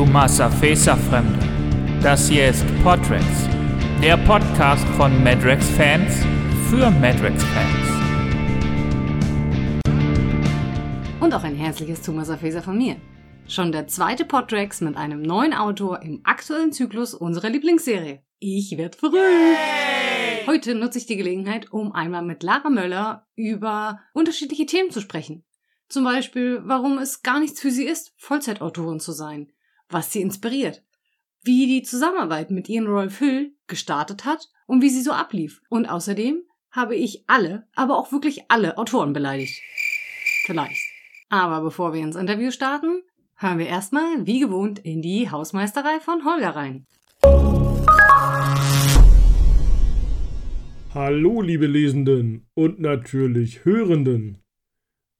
Tomasa Fesa Fremde. Das hier ist Podrex, der Podcast von Madrex-Fans für Madrex-Fans. Und auch ein herzliches Tomasa Fesa von mir. Schon der zweite Podrex mit einem neuen Autor im aktuellen Zyklus unserer Lieblingsserie. Ich werd verrückt! Heute nutze ich die Gelegenheit, um einmal mit Lara Möller über unterschiedliche Themen zu sprechen. Zum Beispiel, warum es gar nichts für sie ist, Vollzeitautorin zu sein, was sie inspiriert, wie die Zusammenarbeit mit Ian Rolf Hill gestartet hat und wie sie so ablief. Und außerdem habe ich alle, aber auch wirklich alle Autoren beleidigt. Vielleicht. Aber bevor wir ins Interview starten, hören wir erstmal, wie gewohnt, in die Hausmeisterei von Holger rein. Hallo, liebe Lesenden und natürlich Hörenden.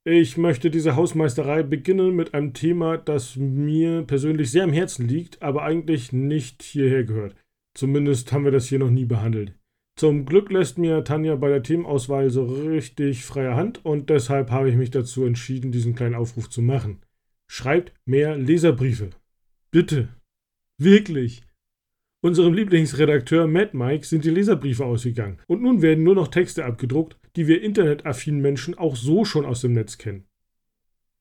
Ich möchte diese Hausmeisterei beginnen mit einem Thema, das mir persönlich sehr am Herzen liegt, aber eigentlich nicht hierher gehört. Zumindest haben wir das hier noch nie behandelt. Zum Glück lässt mir Tanja bei der Themenauswahl so richtig freie Hand und deshalb habe ich mich dazu entschieden, diesen kleinen Aufruf zu machen. Schreibt mehr Leserbriefe. Bitte. Wirklich. Unserem Lieblingsredakteur Matt Mike sind die Leserbriefe ausgegangen und nun werden nur noch Texte abgedruckt, die wir internetaffinen Menschen auch so schon aus dem Netz kennen.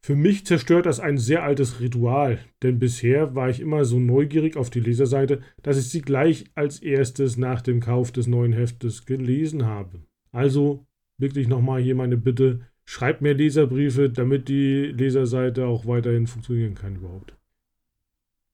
Für mich zerstört das ein sehr altes Ritual, denn bisher war ich immer so neugierig auf die Leserseite, dass ich sie gleich als erstes nach dem Kauf des neuen Heftes gelesen habe. Also wirklich nochmal hier meine Bitte, schreibt mehr Leserbriefe, damit die Leserseite auch weiterhin funktionieren kann überhaupt.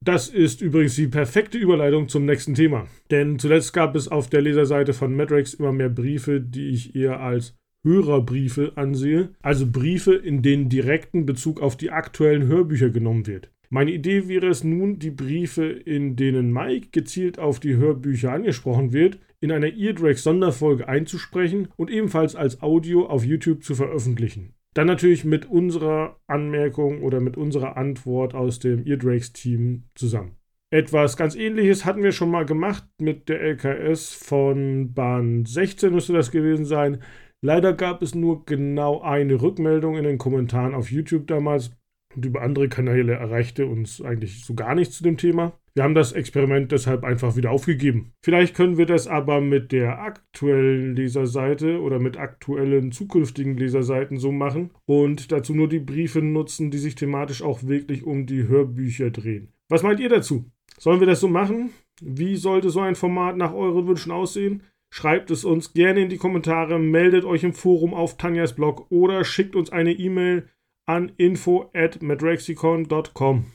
Das ist übrigens die perfekte Überleitung zum nächsten Thema. Denn zuletzt gab es auf der Leserseite von Matrix immer mehr Briefe, die ich eher als Hörerbriefe ansehe, also Briefe, in denen direkten Bezug auf die aktuellen Hörbücher genommen wird. Meine Idee wäre es nun, die Briefe, in denen Mike gezielt auf die Hörbücher angesprochen wird, in einer Eardrags-Sonderfolge einzusprechen und ebenfalls als Audio auf YouTube zu veröffentlichen. Dann natürlich mit unserer Anmerkung oder mit unserer Antwort aus dem Eardrakes-Team zusammen. Etwas ganz ähnliches hatten wir schon mal gemacht mit der LKS von Bahn 16 müsste das gewesen sein. Leider gab es nur genau eine Rückmeldung in den Kommentaren auf YouTube damals und über andere Kanäle erreichte uns eigentlich so gar nichts zu dem Thema. Wir haben das Experiment deshalb einfach wieder aufgegeben. Vielleicht können wir das aber mit der aktuellen Leserseite oder mit aktuellen zukünftigen Leserseiten so machen und dazu nur die Briefe nutzen, die sich thematisch auch wirklich um die Hörbücher drehen. Was meint ihr dazu? Sollen wir das so machen? Wie sollte so ein Format nach euren Wünschen aussehen? Schreibt es uns gerne in die Kommentare, meldet euch im Forum auf Tanjas Blog oder schickt uns eine E-Mail an info at madraxicon.com.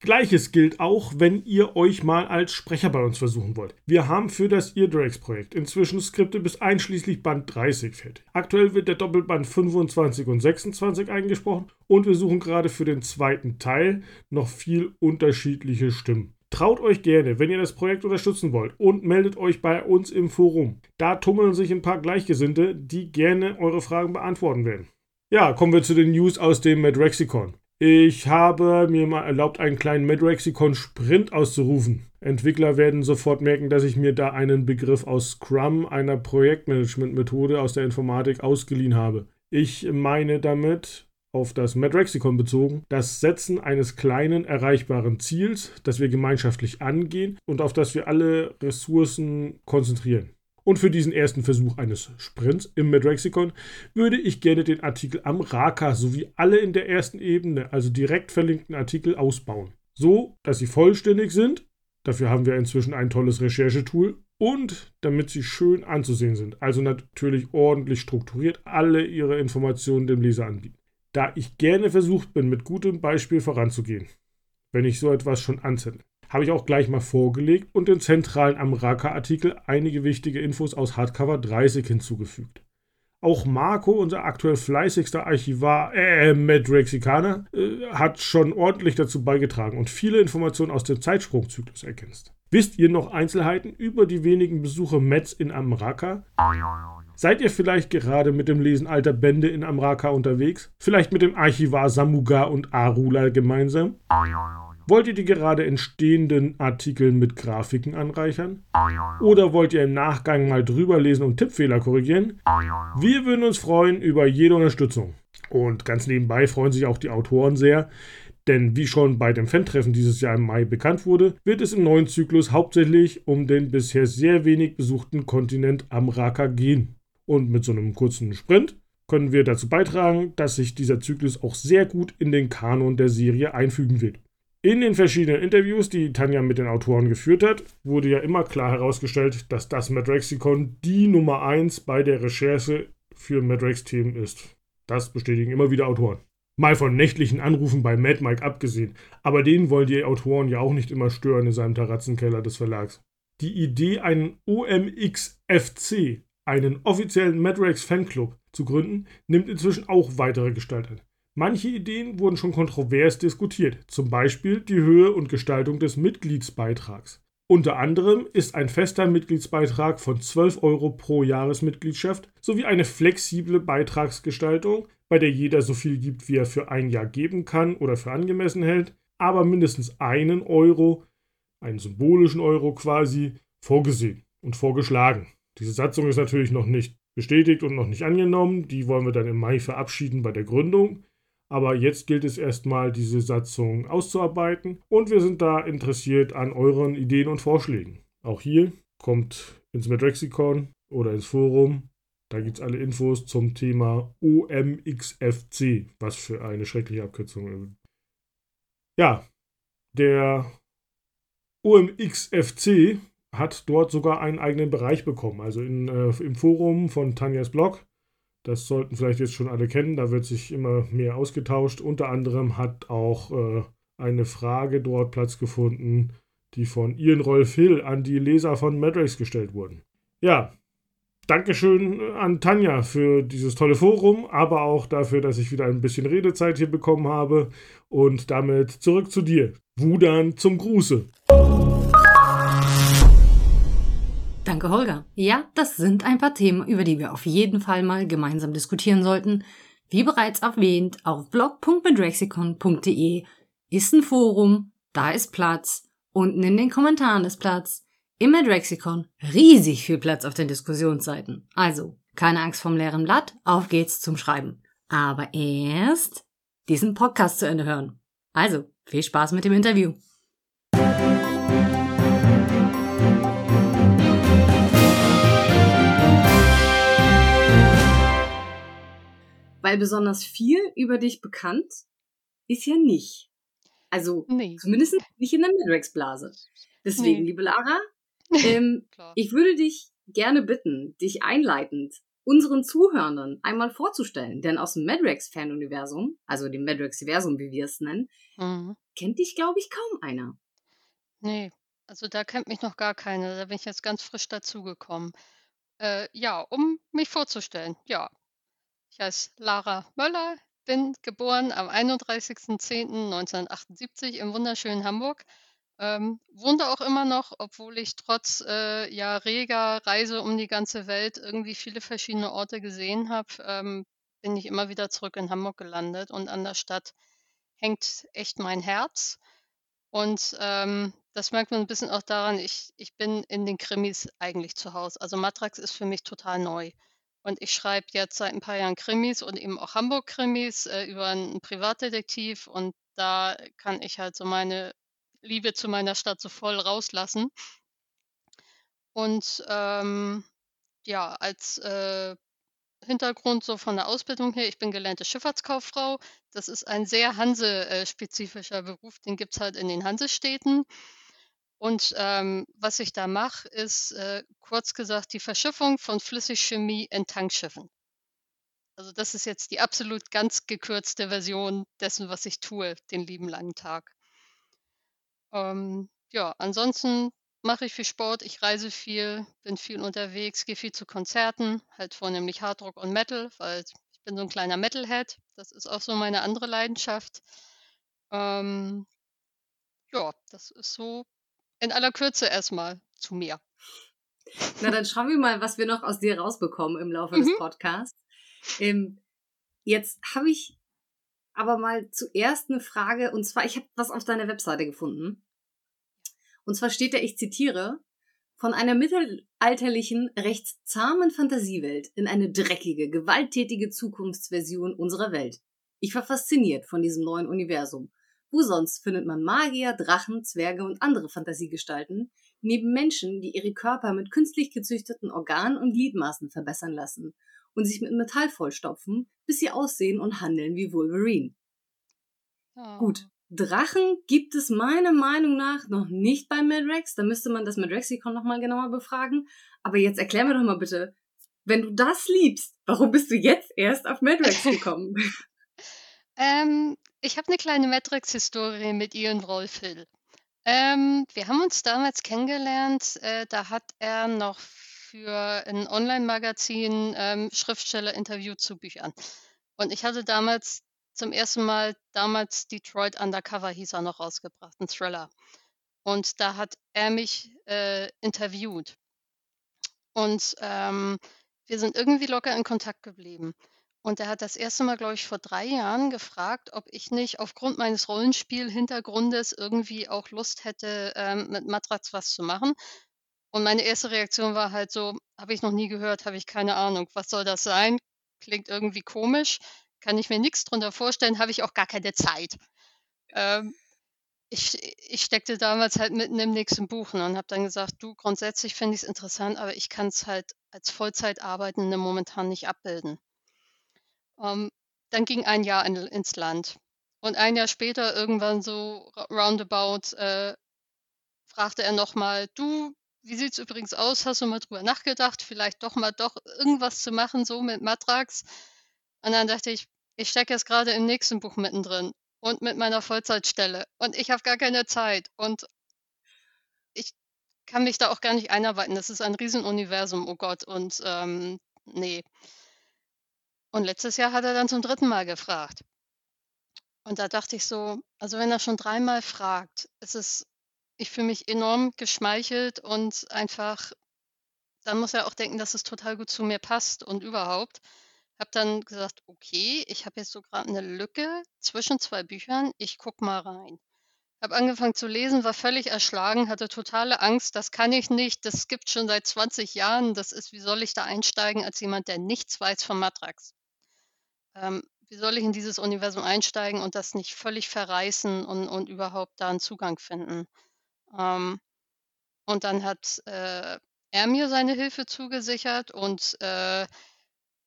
Gleiches gilt auch, wenn ihr euch mal als Sprecher bei uns versuchen wollt. Wir haben für das Eardrags-Projekt inzwischen Skripte bis einschließlich Band 30 fertig. Aktuell wird der Doppelband 25 und 26 eingesprochen und wir suchen gerade für den zweiten Teil noch viel unterschiedliche Stimmen. Traut euch gerne, wenn ihr das Projekt unterstützen wollt und meldet euch bei uns im Forum. Da tummeln sich ein paar Gleichgesinnte, die gerne eure Fragen beantworten werden. Ja, kommen wir zu den News aus dem Madrexicon. Ich habe mir mal erlaubt, einen kleinen Madrexicon-Sprint auszurufen. Entwickler werden sofort merken, dass ich mir da einen Begriff aus Scrum, einer Projektmanagement-Methode aus der Informatik, ausgeliehen habe. Ich meine damit, auf das Madrexicon bezogen, das Setzen eines kleinen erreichbaren Ziels, das wir gemeinschaftlich angehen und auf das wir alle Ressourcen konzentrieren. Und für diesen ersten Versuch eines Sprints im Medrexicon würde ich gerne den Artikel am Raka sowie alle in der ersten Ebene, also direkt verlinkten Artikel, ausbauen. So, dass sie vollständig sind. Dafür haben wir inzwischen ein tolles Recherchetool. Und damit sie schön anzusehen sind. Also natürlich ordentlich strukturiert alle ihre Informationen dem Leser anbieten. Da ich gerne versucht bin, mit gutem Beispiel voranzugehen, wenn ich so etwas schon anzettle habe ich auch gleich mal vorgelegt und den zentralen Amraka-Artikel einige wichtige Infos aus Hardcover 30 hinzugefügt. Auch Marco, unser aktuell fleißigster Archivar, äh, Madraxikaner, äh, hat schon ordentlich dazu beigetragen und viele Informationen aus dem Zeitsprungzyklus ergänzt. Wisst ihr noch Einzelheiten über die wenigen Besuche Metz in Amraka? Seid ihr vielleicht gerade mit dem Lesen alter Bände in Amraka unterwegs? Vielleicht mit dem Archivar Samuga und Arula gemeinsam? Wollt ihr die gerade entstehenden Artikel mit Grafiken anreichern? Oder wollt ihr im Nachgang mal drüber lesen und Tippfehler korrigieren? Wir würden uns freuen über jede Unterstützung. Und ganz nebenbei freuen sich auch die Autoren sehr, Denn wie schon bei dem Fan-Treffen dieses Jahr im Mai bekannt wurde, wird es im neuen Zyklus hauptsächlich um den bisher sehr wenig besuchten Kontinent Amraka gehen. Und mit so einem kurzen Sprint können wir dazu beitragen, dass sich dieser Zyklus auch sehr gut in den Kanon der Serie einfügen wird. In den verschiedenen Interviews, die Tanja mit den Autoren geführt hat, wurde ja immer klar herausgestellt, dass das Madrexicon die Nummer 1 bei der Recherche für Madrex-Themen ist. Das bestätigen immer wieder Autoren. Mal von nächtlichen Anrufen bei Mad Mike abgesehen, aber den wollen die Autoren ja auch nicht immer stören in seinem Terrazzenkeller des Verlags. Die Idee, einen OMXFC, einen offiziellen Madrex Fanclub, zu gründen, nimmt inzwischen auch weitere Gestalt an. Manche Ideen wurden schon kontrovers diskutiert, zum Beispiel die Höhe und Gestaltung des Mitgliedsbeitrags. Unter anderem ist ein fester Mitgliedsbeitrag von 12 Euro pro Jahresmitgliedschaft sowie eine flexible Beitragsgestaltung, bei der jeder so viel gibt, wie er für ein Jahr geben kann oder für angemessen hält, aber mindestens einen Euro, einen symbolischen Euro quasi, vorgesehen und vorgeschlagen. Diese Satzung ist natürlich noch nicht bestätigt und noch nicht angenommen. Die wollen wir dann im Mai verabschieden bei der Gründung. Aber jetzt gilt es erstmal, diese Satzung auszuarbeiten und wir sind da interessiert an euren Ideen und Vorschlägen. Auch hier kommt ins Medrexicon oder ins Forum. Da gibt es alle Infos zum Thema OMXFC. Was für eine schreckliche Abkürzung. Ja, der OMXFC hat dort sogar einen eigenen Bereich bekommen. Also in, äh, im Forum von Tanjas Blog. Das sollten vielleicht jetzt schon alle kennen. Da wird sich immer mehr ausgetauscht. Unter anderem hat auch äh, eine Frage dort Platz gefunden, die von Ian Rolf Hill an die Leser von Madrax gestellt wurden. Ja, Dankeschön an Tanja für dieses tolle Forum, aber auch dafür, dass ich wieder ein bisschen Redezeit hier bekommen habe. Und damit zurück zu dir. Wudan zum Gruße. Danke, Holger. Ja, das sind ein paar Themen, über die wir auf jeden Fall mal gemeinsam diskutieren sollten. Wie bereits erwähnt, auf blog.medrexicon.de ist ein Forum, da ist Platz, unten in den Kommentaren ist Platz. Im Medrexicon riesig viel Platz auf den Diskussionsseiten. Also, keine Angst vom leeren Blatt, auf geht's zum Schreiben. Aber erst diesen Podcast zu Ende hören. Also, viel Spaß mit dem Interview. Weil besonders viel über dich bekannt ist ja nicht. Also nee. zumindest nicht in der Midrex-Blase. Deswegen, nee. liebe Lara, ähm, ich würde dich gerne bitten, dich einleitend unseren Zuhörern einmal vorzustellen. Denn aus dem Madrex-Fan-Universum, also dem Madrex-Versum, wie wir es nennen, mhm. kennt dich, glaube ich, kaum einer. Nee, also da kennt mich noch gar keiner. Da bin ich jetzt ganz frisch dazugekommen. Äh, ja, um mich vorzustellen. Ja, ich heiße Lara Möller, bin geboren am 31.10.1978 im wunderschönen Hamburg. Ähm, wohne auch immer noch, obwohl ich trotz äh, ja, reger Reise um die ganze Welt irgendwie viele verschiedene Orte gesehen habe, ähm, bin ich immer wieder zurück in Hamburg gelandet und an der Stadt hängt echt mein Herz. Und ähm, das merkt man ein bisschen auch daran, ich, ich bin in den Krimis eigentlich zu Hause. Also Matrax ist für mich total neu. Und ich schreibe jetzt seit ein paar Jahren Krimis und eben auch Hamburg-Krimis äh, über einen Privatdetektiv. Und da kann ich halt so meine Liebe zu meiner Stadt so voll rauslassen. Und ähm, ja, als äh, Hintergrund so von der Ausbildung her, ich bin gelernte Schifffahrtskauffrau. Das ist ein sehr Hanse-spezifischer Beruf, den gibt es halt in den Hansestädten. Und ähm, was ich da mache, ist äh, kurz gesagt die Verschiffung von Flüssigchemie in Tankschiffen. Also das ist jetzt die absolut ganz gekürzte Version dessen, was ich tue, den lieben langen Tag. Ähm, ja, ansonsten mache ich viel Sport, ich reise viel, bin viel unterwegs, gehe viel zu Konzerten, halt vornehmlich Hardrock und Metal, weil ich bin so ein kleiner Metalhead. Das ist auch so meine andere Leidenschaft. Ähm, ja, das ist so in aller Kürze erstmal zu mir. Na, dann schauen wir mal, was wir noch aus dir rausbekommen im Laufe mhm. des Podcasts. Ähm, jetzt habe ich aber mal zuerst eine Frage, und zwar, ich habe was auf deiner Webseite gefunden. Und zwar steht da, ich zitiere, von einer mittelalterlichen, recht zahmen Fantasiewelt in eine dreckige, gewalttätige Zukunftsversion unserer Welt. Ich war fasziniert von diesem neuen Universum Wo sonst findet man Magier, Drachen, Zwerge und andere Fantasiegestalten, neben Menschen, die ihre Körper mit künstlich gezüchteten Organen und Gliedmaßen verbessern lassen und sich mit Metall vollstopfen, bis sie aussehen und handeln wie Wolverine. Oh. Gut, Drachen gibt es meiner Meinung nach noch nicht bei Madrex. Da müsste man das Madrexikon nochmal genauer befragen. Aber jetzt erklär mir doch mal bitte, wenn du das liebst, warum bist du jetzt erst auf Madrex gekommen? Ähm, ich habe eine kleine Matrix-Historie mit Ian Rolfhill. Ähm, wir haben uns damals kennengelernt, äh, da hat er noch für ein Online-Magazin ähm, Schriftsteller interviewt zu Büchern. Und ich hatte damals zum ersten Mal, damals Detroit Undercover hieß er noch rausgebracht, ein Thriller. Und da hat er mich äh, interviewt. Und ähm, wir sind irgendwie locker in Kontakt geblieben. Und er hat das erste Mal, glaube ich, vor drei Jahren gefragt, ob ich nicht aufgrund meines Rollenspiel-Hintergrundes irgendwie auch Lust hätte, ähm, mit Matrax was zu machen. Und meine erste Reaktion war halt so, habe ich noch nie gehört, habe ich keine Ahnung. Was soll das sein? Klingt irgendwie komisch. Kann ich mir nichts drunter vorstellen, habe ich auch gar keine Zeit. Ähm, ich, ich steckte damals halt mitten im nächsten Buchen und habe dann gesagt, du, grundsätzlich finde ich es interessant, aber ich kann es halt als Vollzeitarbeitende momentan nicht abbilden. Ähm, dann ging ein Jahr in, ins Land. Und ein Jahr später, irgendwann so roundabout, äh, fragte er nochmal, du, wie sieht's übrigens aus? Hast du mal drüber nachgedacht, vielleicht doch mal doch irgendwas zu machen, so mit Matrax? Und dann dachte ich, ich stecke jetzt gerade im nächsten Buch mittendrin und mit meiner Vollzeitstelle und ich habe gar keine Zeit und ich kann mich da auch gar nicht einarbeiten. Das ist ein Riesenuniversum, oh Gott. Und ähm, nee. Und letztes Jahr hat er dann zum dritten Mal gefragt. Und da dachte ich so, also wenn er schon dreimal fragt, ist es, ich fühle mich enorm geschmeichelt und einfach, dann muss er auch denken, dass es total gut zu mir passt und überhaupt. Habe dann gesagt, okay, ich habe jetzt so gerade eine Lücke zwischen zwei Büchern, ich guck mal rein. Habe angefangen zu lesen, war völlig erschlagen, hatte totale Angst, das kann ich nicht, das gibt schon seit 20 Jahren, das ist, wie soll ich da einsteigen als jemand, der nichts weiß von Matrax? Ähm, wie soll ich in dieses Universum einsteigen und das nicht völlig verreißen und, und überhaupt da einen Zugang finden? Ähm, und dann hat äh, er mir seine Hilfe zugesichert und äh,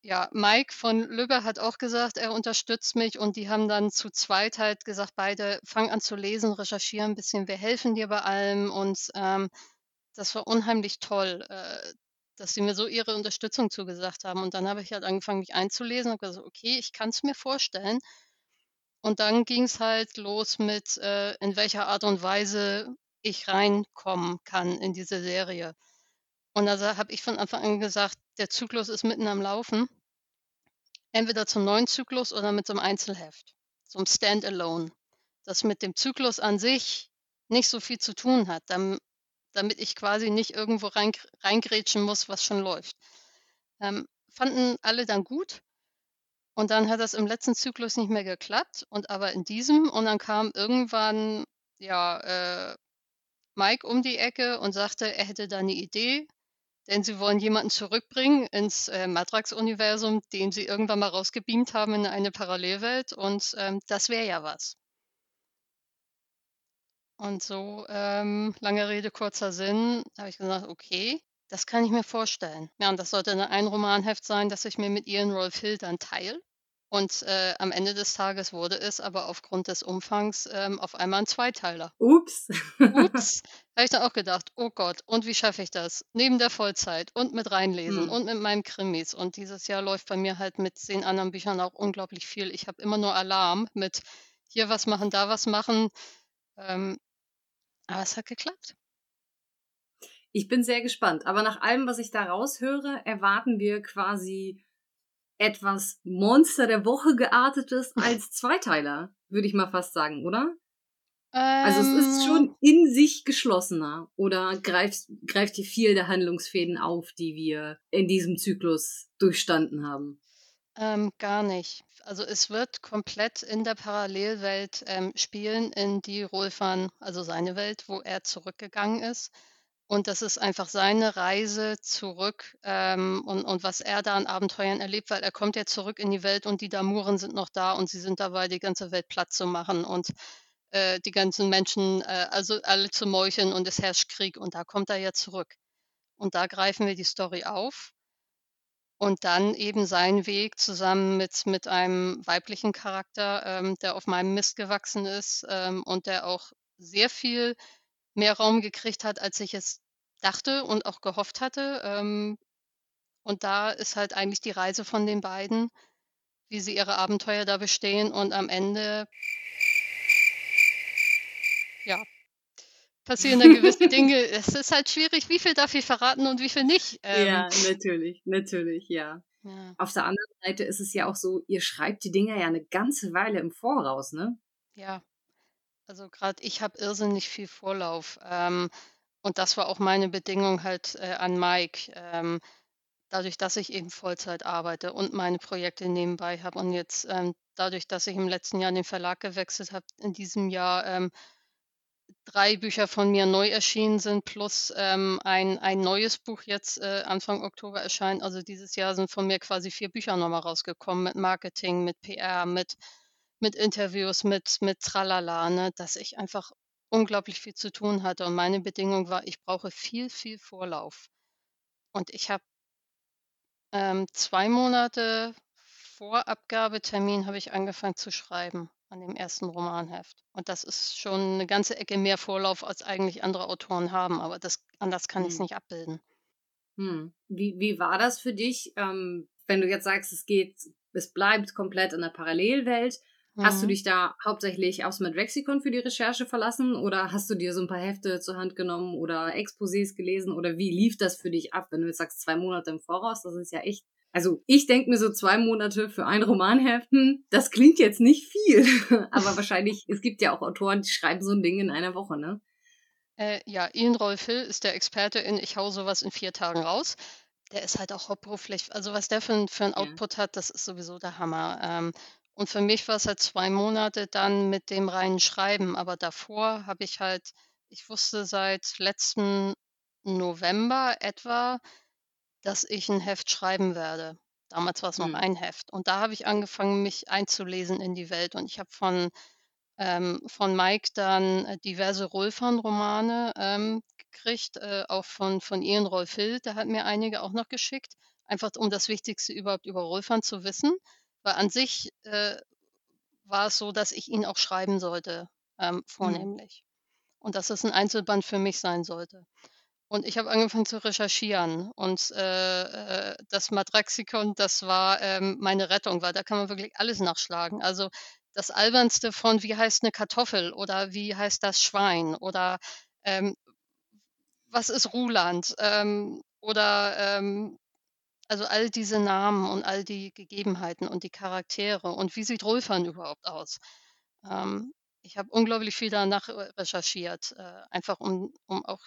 ja, Mike von Lübbe hat auch gesagt, er unterstützt mich und die haben dann zu zweit halt gesagt, beide fang an zu lesen, recherchieren ein bisschen, wir helfen dir bei allem und ähm, das war unheimlich toll, äh, dass sie mir so ihre Unterstützung zugesagt haben. Und dann habe ich halt angefangen, mich einzulesen und gesagt, okay, ich kann es mir vorstellen. Und dann ging es halt los mit, äh, in welcher Art und Weise ich reinkommen kann in diese Serie. Und da habe ich von Anfang an gesagt, der Zyklus ist mitten am Laufen. Entweder zum neuen Zyklus oder mit so einem Einzelheft, so einem Standalone, das mit dem Zyklus an sich nicht so viel zu tun hat, dam damit ich quasi nicht irgendwo rein, reingrätschen muss, was schon läuft. Ähm, fanden alle dann gut. Und dann hat das im letzten Zyklus nicht mehr geklappt und aber in diesem und dann kam irgendwann ja äh, Mike um die Ecke und sagte, er hätte da eine Idee, denn sie wollen jemanden zurückbringen ins äh, Matrax-Universum, den sie irgendwann mal rausgebeamt haben in eine Parallelwelt und ähm, das wäre ja was. Und so, ähm, lange Rede, kurzer Sinn, habe ich gesagt, okay, das kann ich mir vorstellen. Ja, und das sollte dann ein Romanheft sein, das ich mir mit Ian Rolf Hill dann teile. Und äh, am Ende des Tages wurde es aber aufgrund des Umfangs ähm, auf einmal ein Zweiteiler. Ups. Ups, habe ich dann auch gedacht, oh Gott, und wie schaffe ich das? Neben der Vollzeit und mit reinlesen Hm. und mit meinem Krimis. Und dieses Jahr läuft bei mir halt mit den anderen Büchern auch unglaublich viel. Ich habe immer nur Alarm mit hier was machen, da was machen. Ähm, aber es hat geklappt. Ich bin sehr gespannt. Aber nach allem, was ich da raushöre, erwarten wir quasi etwas Monster der Woche geartetes als Zweiteiler, würde ich mal fast sagen, oder? Also es ist Ähm, schon in sich geschlossener oder greift, greift hier viel der Handlungsfäden auf, die wir in diesem Zyklus durchstanden haben. Ähm, gar nicht. Also es wird komplett in der Parallelwelt ähm, spielen, in die Rolfan, also seine Welt, wo er zurückgegangen ist. Und das ist einfach seine Reise zurück ähm, und, und was er da an Abenteuern erlebt, weil er kommt ja zurück in die Welt und die Damuren sind noch da und sie sind dabei, die ganze Welt platt zu machen. Und äh, die ganzen Menschen, äh, also alle zu meucheln und es herrscht Krieg und da kommt er ja zurück. Und da greifen wir die Story auf und dann eben seinen Weg zusammen mit, mit einem weiblichen Charakter, ähm, der auf meinem Mist gewachsen ist ähm, und der auch sehr viel mehr Raum gekriegt hat, als ich es dachte und auch gehofft hatte. Ähm, und da ist halt eigentlich die Reise von den beiden, wie sie ihre Abenteuer da bestehen und am Ende ja, passieren dann gewisse Dinge. Es ist halt schwierig, wie viel darf ich verraten und wie viel nicht. Ähm, ja, natürlich, natürlich, ja. ja. Auf der anderen Seite ist es ja auch so, ihr schreibt die Dinger ja eine ganze Weile im Voraus, ne? Ja. Also gerade ich habe irrsinnig viel Vorlauf. Ähm, und das war auch meine Bedingung halt äh, an Mike. Ähm, dadurch, dass ich eben Vollzeit arbeite und meine Projekte nebenbei habe und jetzt ähm, dadurch, dass ich im letzten Jahr den Verlag gewechselt habe, in diesem Jahr ähm, drei Bücher von mir neu erschienen sind, plus ähm, ein, ein neues Buch jetzt äh, Anfang Oktober erscheint. Also dieses Jahr sind von mir quasi vier Bücher nochmal rausgekommen mit Marketing, mit PR, mit, mit Interviews, mit, mit Tralala, ne, dass ich einfach unglaublich viel zu tun hatte. Und meine Bedingung war, ich brauche viel, viel Vorlauf. Und ich habe ähm, zwei Monate vor Abgabetermin habe ich angefangen zu schreiben an dem ersten Romanheft. Und das ist schon eine ganze Ecke mehr Vorlauf, als eigentlich andere Autoren haben, aber das, anders kann ich es Hm. nicht abbilden. Hm. Wie, wie war das für dich, ähm, wenn du jetzt sagst, es geht, es bleibt komplett in der Parallelwelt? Hast du Mhm. dich da hauptsächlich aufs Medrexikon für die Recherche verlassen oder hast du dir so ein paar Hefte zur Hand genommen oder Exposés gelesen oder wie lief das für dich ab, wenn du jetzt sagst, zwei Monate im Voraus? Das ist ja echt. Also ich denke mir so zwei Monate für ein Romanheften, das klingt jetzt nicht viel, aber wahrscheinlich, es gibt ja auch Autoren, die schreiben so ein Ding in einer Woche, ne? Äh, ja, Ian Rolf Hill ist der Experte in Ich hau sowas in vier Tagen raus. Der ist halt auch hauptberuflich, also was der für, ein- für einen Ja. Output hat, das ist sowieso der Hammer. Ähm, und für mich war es halt zwei Monate dann mit dem reinen Schreiben, aber davor habe ich halt, ich wusste seit letzten November etwa, dass ich ein Heft schreiben werde. Damals war es noch Hm. ein Heft. Und da habe ich angefangen, mich einzulesen in die Welt. Und ich habe von, ähm, von Mike dann äh, diverse Rolfan-Romane ähm, gekriegt, äh, auch von, von Ian Rolf Hill, der hat mir einige auch noch geschickt, einfach um das Wichtigste überhaupt über Rolfan zu wissen. Weil an sich äh, war es so, dass ich ihn auch schreiben sollte, ähm, Hm. vornehmlich. Und dass es ein Einzelband für mich sein sollte. Und ich habe angefangen zu recherchieren und äh, äh, das Matraxikon, das war ähm, meine Rettung, weil da kann man wirklich alles nachschlagen. Also das Albernste von wie heißt eine Kartoffel oder wie heißt das Schwein oder ähm, was ist Ruland ähm, oder ähm, also all diese Namen und all die Gegebenheiten und die Charaktere und wie sieht Rolfan überhaupt aus? Ähm, ich habe unglaublich viel danach äh, recherchiert, äh, einfach um, um auch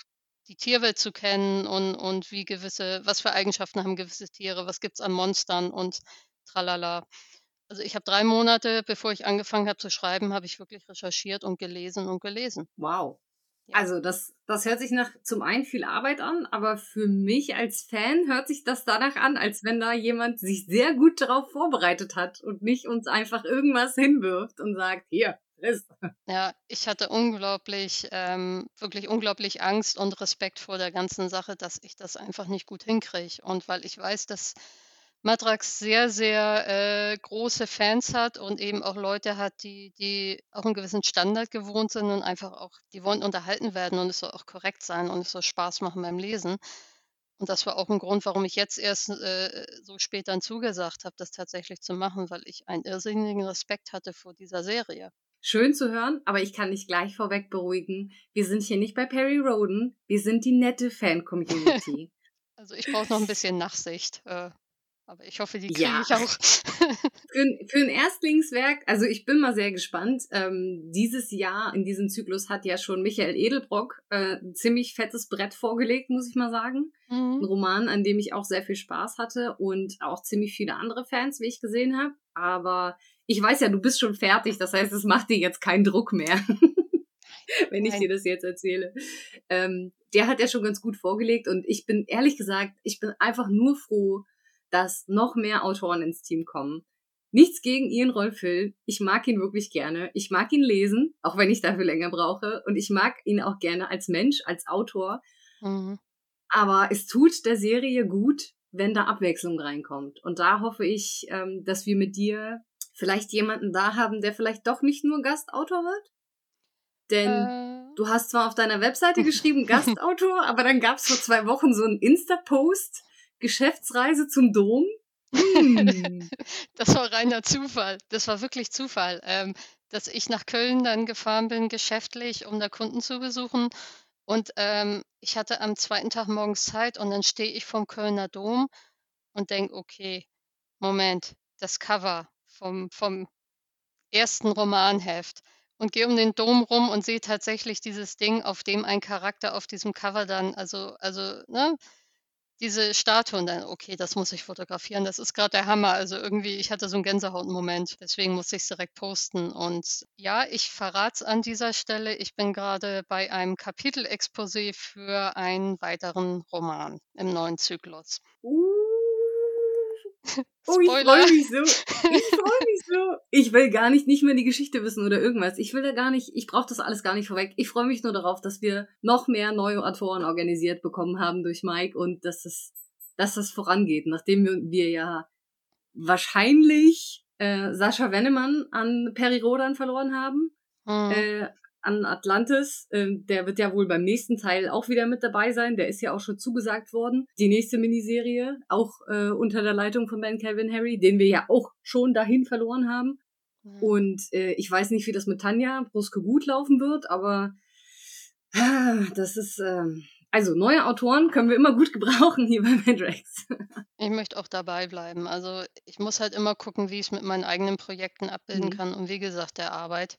die Tierwelt zu kennen und, und wie gewisse, was für Eigenschaften haben gewisse Tiere, was gibt es an Monstern und tralala. Also ich habe drei Monate, bevor ich angefangen habe zu schreiben, habe ich wirklich recherchiert und gelesen und gelesen. Wow. Ja. Also das, das hört sich nach zum einen viel Arbeit an, aber für mich als Fan hört sich das danach an, als wenn da jemand sich sehr gut darauf vorbereitet hat und nicht uns einfach irgendwas hinwirft und sagt, hier, friss. Ja, ich hatte unglaublich, ähm, wirklich unglaublich Angst und Respekt vor der ganzen Sache, dass ich das einfach nicht gut hinkriege. Und weil ich weiß, dass Matrax sehr, sehr äh, große Fans hat und eben auch Leute hat, die, die auch einen gewissen Standard gewohnt sind und einfach auch, die wollen unterhalten werden und es soll auch korrekt sein und es soll Spaß machen beim Lesen. Und das war auch ein Grund, warum ich jetzt erst äh, so spät dann zugesagt habe, das tatsächlich zu machen, weil ich einen irrsinnigen Respekt hatte vor dieser Serie. Schön zu hören, aber ich kann dich gleich vorweg beruhigen. Wir sind hier nicht bei Perry Roden, wir sind die nette Fan-Community. Also ich brauche noch ein bisschen Nachsicht. Äh, aber ich hoffe, die kriege Ja. ich auch. für, ein- für ein Erstlingswerk, also ich bin mal sehr gespannt. Ähm, dieses Jahr in diesem Zyklus hat ja schon Michael Edelbrock äh, ein ziemlich fettes Brett vorgelegt, muss ich mal sagen. Ein mhm. Roman, an dem ich auch sehr viel Spaß hatte und auch ziemlich viele andere Fans, wie ich gesehen habe. Aber ich weiß ja, du bist schon fertig, das heißt, es macht dir jetzt keinen Druck mehr, wenn ich Nein. dir das jetzt erzähle. Ähm, der hat ja schon ganz gut vorgelegt und ich bin ehrlich gesagt, ich bin einfach nur froh, dass noch mehr Autoren ins Team kommen. Nichts gegen Ian Rolfil. Ich mag ihn wirklich gerne. Ich mag ihn lesen, auch wenn ich dafür länger brauche. Und ich mag ihn auch gerne als Mensch, als Autor. Mhm. Aber es tut der Serie gut, wenn da Abwechslung reinkommt. Und da hoffe ich, ähm, dass wir mit dir vielleicht jemanden da haben, der vielleicht doch nicht nur Gastautor wird. Denn äh. du hast zwar auf deiner Webseite geschrieben Gastautor, aber dann gab es vor zwei Wochen so einen Insta-Post, Geschäftsreise zum Dom. Hm. Das war reiner Zufall. Das war wirklich Zufall, ähm, dass ich nach Köln dann gefahren bin, geschäftlich, um da Kunden zu besuchen. Und ähm, ich hatte am zweiten Tag morgens Zeit und dann stehe ich vom Kölner Dom und denke, okay, Moment, das Cover vom, vom ersten Romanheft und gehe um den Dom rum und sehe tatsächlich dieses Ding, auf dem ein Charakter auf diesem Cover dann, also, also, ne, diese Statue und dann, okay, das muss ich fotografieren, das ist gerade der Hammer. Also irgendwie, ich hatte so einen Gänsehautmoment, deswegen musste ich es direkt posten. Und ja, ich verrate es an dieser Stelle, ich bin gerade bei einem Kapitelexposé für einen weiteren Roman im neuen Zyklus. Uh. Oh, ich freue mich so. Ich freue mich so. Ich will gar nicht, nicht mehr die Geschichte wissen oder irgendwas. Ich will da gar nicht, ich brauche das alles gar nicht vorweg. Ich freue mich nur darauf, dass wir noch mehr neue Autoren organisiert bekommen haben durch Mike und dass das, dass das vorangeht. Nachdem wir, wir ja wahrscheinlich äh, Sascha Wennemann an Peri Rodan verloren haben. Mhm. Äh, an Atlantis. Ähm, der wird ja wohl beim nächsten Teil auch wieder mit dabei sein. Der ist ja auch schon zugesagt worden. Die nächste Miniserie, auch äh, unter der Leitung von Ben Calvin Harry, den wir ja auch schon dahin verloren haben. Mhm. Und äh, ich weiß nicht, wie das mit Tanja Bruske gut laufen wird, aber ah, das ist. Äh, also neue Autoren können wir immer gut gebrauchen hier bei Madrax. ich möchte auch dabei bleiben. Also ich muss halt immer gucken, wie ich es mit meinen eigenen Projekten abbilden mhm. kann und wie gesagt der Arbeit.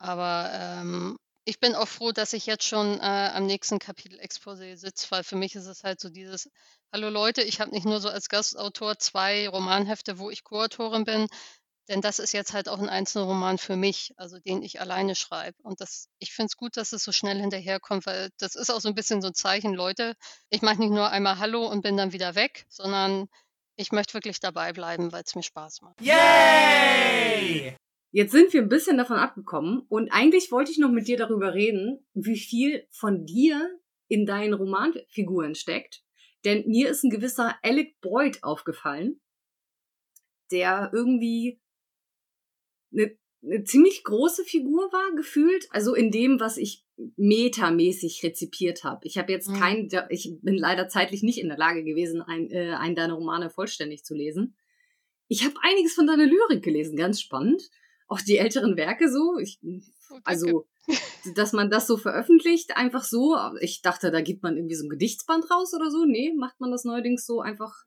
Aber ähm, ich bin auch froh, dass ich jetzt schon äh, am nächsten Kapitel Exposé sitze, weil für mich ist es halt so dieses, hallo Leute, ich habe nicht nur so als Gastautor zwei Romanhefte, wo ich Co-Autorin bin, denn das ist jetzt halt auch ein einzelner Roman für mich, also den ich alleine schreibe. Und das, ich finde es gut, dass es so schnell hinterherkommt, weil das ist auch so ein bisschen so ein Zeichen, Leute, ich mache nicht nur einmal Hallo und bin dann wieder weg, sondern ich möchte wirklich dabei bleiben, weil es mir Spaß macht. Yay! Jetzt sind wir ein bisschen davon abgekommen und eigentlich wollte ich noch mit dir darüber reden, wie viel von dir in deinen Romanfiguren steckt. Denn mir ist ein gewisser Alec Boyd aufgefallen, der irgendwie eine, eine ziemlich große Figur war, gefühlt. Also in dem, was ich metamäßig rezipiert habe. Ich habe jetzt mhm. kein, ich bin leider zeitlich nicht in der Lage gewesen, ein, äh, einen deiner Romane vollständig zu lesen. Ich habe einiges von deiner Lyrik gelesen, ganz spannend auch die älteren Werke so. Ich, oh, also, dass man das so veröffentlicht, einfach so. Ich dachte, da gibt man irgendwie so ein Gedichtsband raus oder so. Nee, macht man das neuerdings so einfach.